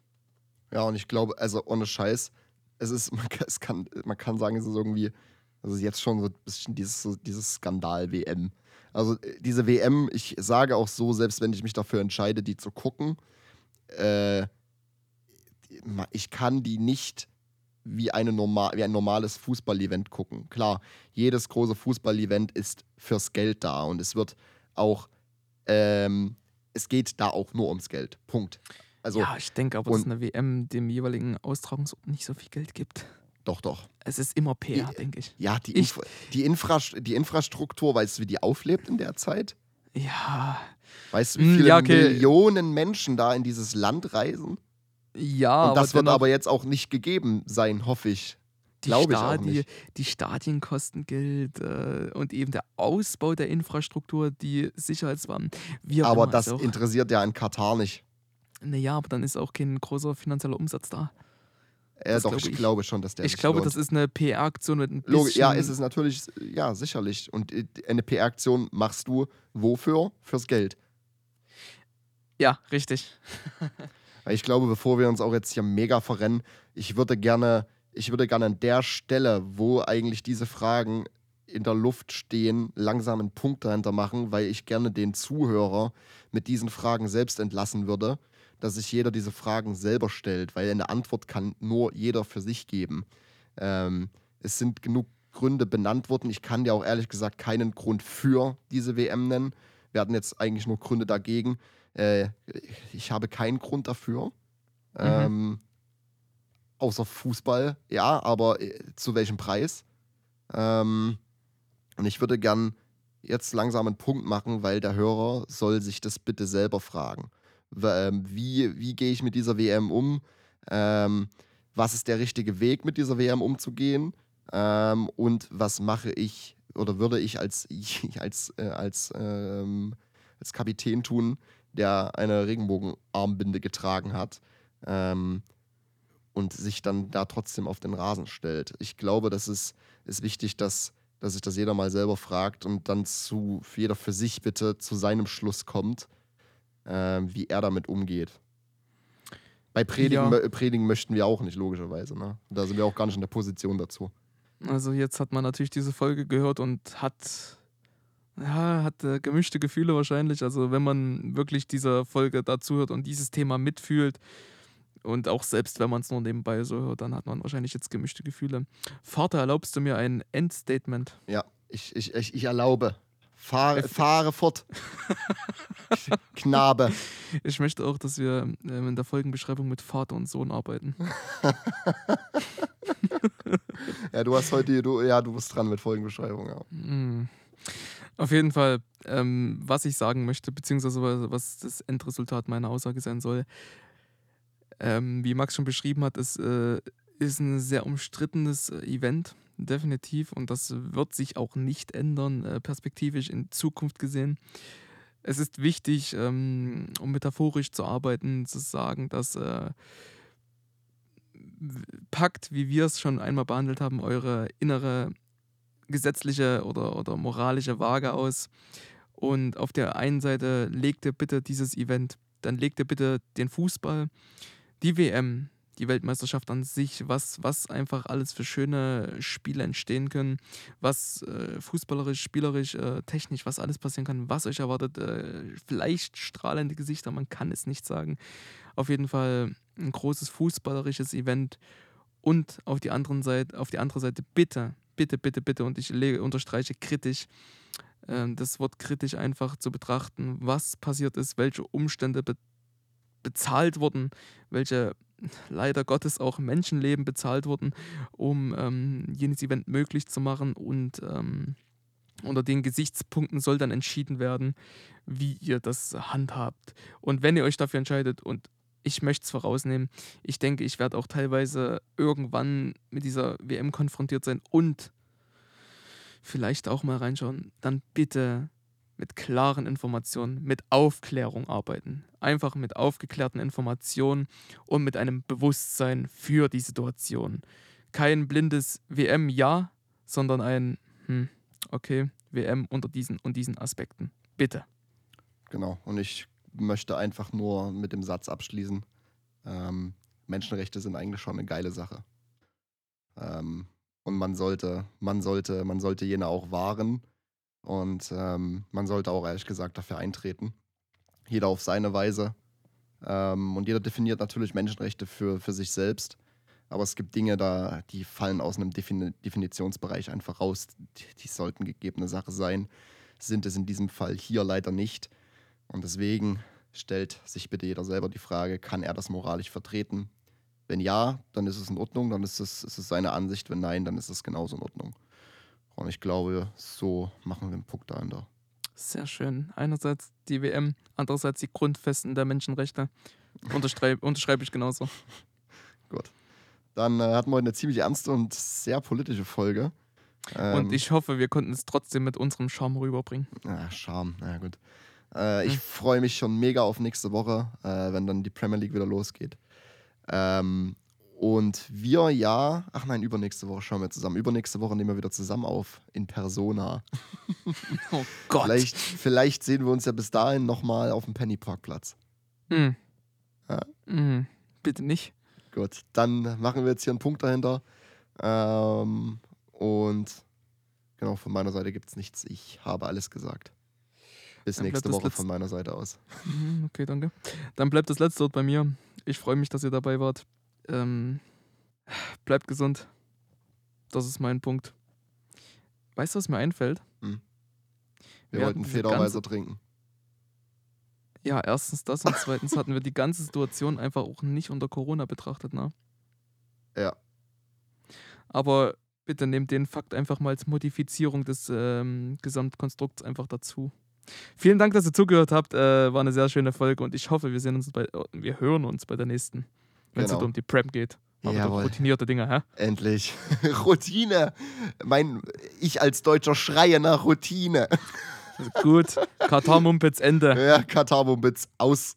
Ja, und ich glaube, also ohne Scheiß, es ist, man kann, es kann, man kann sagen, es ist irgendwie, also jetzt schon so ein bisschen dieses, so dieses Skandal-WM. Also äh, diese WM, ich sage auch so, selbst wenn ich mich dafür entscheide, die zu gucken, äh, ich kann die nicht wie, eine normal, wie ein normales Fußball-Event gucken. Klar, jedes große Fußball-Event ist fürs Geld da und es wird auch, ähm, es geht da auch nur ums Geld. Punkt. Also, ja, ich denke aber, dass eine WM dem jeweiligen Austragungsort nicht so viel Geld gibt. Doch, doch. Es ist immer PR, denke ich. Ja, die, Inf die, Infra die Infrastruktur, weißt du, wie die auflebt in der Zeit? Ja. Weißt du, wie hm, viele ja, okay. Millionen Menschen da in dieses Land reisen? Ja, Und das aber wird aber jetzt auch nicht gegeben sein, hoffe ich. Die, Stadi die Stadien kosten Geld äh, und eben der Ausbau der Infrastruktur, die Sicherheitswarten. Aber das interessiert ja in Katar nicht. Naja, aber dann ist auch kein großer finanzieller Umsatz da. Ja, doch, glaube ich, ich, glaube schon, dass der. Ich glaube, lohnt. das ist eine PR-Aktion mit ein bisschen. Ja, ist es natürlich, ja, sicherlich. Und äh, eine PR-Aktion machst du wofür? Fürs Geld. Ja, richtig. Weil ich glaube, bevor wir uns auch jetzt hier mega verrennen, ich würde gerne, ich würde gerne an der Stelle, wo eigentlich diese Fragen in der Luft stehen, langsam einen Punkt dahinter machen, weil ich gerne den Zuhörer mit diesen Fragen selbst entlassen würde dass sich jeder diese Fragen selber stellt, weil eine Antwort kann nur jeder für sich geben. Ähm, es sind genug Gründe benannt worden. Ich kann dir auch ehrlich gesagt keinen Grund für diese WM nennen. Wir hatten jetzt eigentlich nur Gründe dagegen. Äh, ich habe keinen Grund dafür. Mhm. Ähm, außer Fußball, ja, aber äh, zu welchem Preis? Ähm, und ich würde gern jetzt langsam einen Punkt machen, weil der Hörer soll sich das bitte selber fragen. Ähm, wie, wie gehe ich mit dieser WM um? Ähm, was ist der richtige Weg, mit dieser WM umzugehen? Ähm, und was mache ich oder würde ich als, als, äh, als, ähm, als Kapitän tun, der eine Regenbogenarmbinde getragen hat ähm, und sich dann da trotzdem auf den Rasen stellt? Ich glaube, das ist, ist wichtig, dass, dass sich das jeder mal selber fragt und dann zu jeder für sich bitte zu seinem Schluss kommt äh, wie er damit umgeht. Bei Predigen, ja. Predigen möchten wir auch nicht, logischerweise. Ne? Da sind wir auch gar nicht in der Position dazu. Also jetzt hat man natürlich diese Folge gehört und hat, ja, hat äh, gemischte Gefühle wahrscheinlich. Also wenn man wirklich dieser Folge dazuhört und dieses Thema mitfühlt und auch selbst wenn man es nur nebenbei so hört, dann hat man wahrscheinlich jetzt gemischte Gefühle. Vater, erlaubst du mir ein Endstatement? Ja, ich, ich, ich, ich erlaube. Fahre, fahre fort. Knabe. Ich möchte auch, dass wir ähm, in der Folgenbeschreibung mit Vater und Sohn arbeiten. ja, du hast heute, du, ja, du bist dran mit Folgenbeschreibung, ja. Mm. Auf jeden Fall, ähm, was ich sagen möchte, beziehungsweise was das Endresultat meiner Aussage sein soll, ähm, wie Max schon beschrieben hat, es äh, ist ein sehr umstrittenes Event definitiv. Und das wird sich auch nicht ändern, äh, perspektivisch in Zukunft gesehen. Es ist wichtig, ähm, um metaphorisch zu arbeiten, zu sagen, dass äh, packt, wie wir es schon einmal behandelt haben, eure innere gesetzliche oder, oder moralische Waage aus. Und auf der einen Seite legt ihr bitte dieses Event, dann legt ihr bitte den Fußball, die WM, die Weltmeisterschaft an sich, was, was einfach alles für schöne Spiele entstehen können, was äh, fußballerisch, spielerisch, äh, technisch, was alles passieren kann, was euch erwartet. Äh, vielleicht strahlende Gesichter, man kann es nicht sagen. Auf jeden Fall ein großes fußballerisches Event. Und auf die, anderen Seite, auf die andere Seite bitte, bitte, bitte, bitte, und ich unterstreiche kritisch, ähm, das Wort kritisch einfach zu betrachten, was passiert ist, welche Umstände be bezahlt wurden, welche leider Gottes auch Menschenleben bezahlt wurden, um ähm, jenes Event möglich zu machen und ähm, unter den Gesichtspunkten soll dann entschieden werden, wie ihr das handhabt. Und wenn ihr euch dafür entscheidet und ich möchte es vorausnehmen, ich denke, ich werde auch teilweise irgendwann mit dieser WM konfrontiert sein und vielleicht auch mal reinschauen, dann bitte mit klaren Informationen, mit Aufklärung arbeiten. Einfach mit aufgeklärten Informationen und mit einem Bewusstsein für die Situation. Kein blindes WM-Ja, sondern ein, hm, okay, WM unter diesen und diesen Aspekten. Bitte. Genau. Und ich möchte einfach nur mit dem Satz abschließen. Ähm, Menschenrechte sind eigentlich schon eine geile Sache. Ähm, und man sollte, man sollte, man sollte jene auch wahren. Und ähm, man sollte auch ehrlich gesagt dafür eintreten. Jeder auf seine Weise. Ähm, und jeder definiert natürlich Menschenrechte für, für sich selbst. Aber es gibt Dinge da, die fallen aus einem Defin Definitionsbereich einfach raus. Die, die sollten gegebene Sache sein. Sind es in diesem Fall hier leider nicht. Und deswegen stellt sich bitte jeder selber die Frage, kann er das moralisch vertreten? Wenn ja, dann ist es in Ordnung, dann ist es, ist es seine Ansicht. Wenn nein, dann ist es genauso in Ordnung. Und ich glaube, so machen wir einen Punkt dahinter. Sehr schön. Einerseits die WM, andererseits die Grundfesten der Menschenrechte. Unterschreibe, unterschreibe ich genauso. Gut. Dann äh, hatten wir heute eine ziemlich ernste und sehr politische Folge. Ähm, Und ich hoffe, wir konnten es trotzdem mit unserem Charme rüberbringen. Ah, Charme, na gut. Äh, ich Hm. freue mich schon mega auf nächste Woche, äh, wenn dann die Premier League wieder losgeht. Ähm, und wir ja, ach nein, übernächste Woche schauen wir zusammen. Übernächste Woche nehmen wir wieder zusammen auf in Persona. Oh Gott. Vielleicht, vielleicht sehen wir uns ja bis dahin nochmal auf dem Penny Parkplatz. Hm. Ja. Hm. Bitte nicht. Gut, dann machen wir jetzt hier einen Punkt dahinter. Ähm, und genau, von meiner Seite gibt es nichts. Ich habe alles gesagt. Bis Dann nächste Woche von meiner Seite aus. Mhm, Okay, danke. Dann bleibt das letzte Wort bei mir. Ich freue mich, dass ihr dabei wart. Ähm, bleibt gesund. Das ist mein Punkt. Weißt du, was mir einfällt? Wir, Wir wollten Federweiser trinken. Ja, erstens das und zweitens hatten wir die ganze Situation einfach auch nicht unter Corona betrachtet, ne? Ja. Aber bitte nehmt den Fakt einfach mal als Modifizierung des ähm, Gesamtkonstrukts einfach dazu. Vielen Dank, dass ihr zugehört habt. Äh, war eine sehr schöne Folge und ich hoffe, wir sehen uns bei, wir hören uns bei der nächsten, wenn es Genau. wieder um die Prep geht. Aber Jawohl. routinierte Dinge, hä? Endlich. Routine. Mein, ich als Deutscher schreie nach Routine. Gut. Katar Mumpitz Ende. Ja, Katar-Mumpitz aus.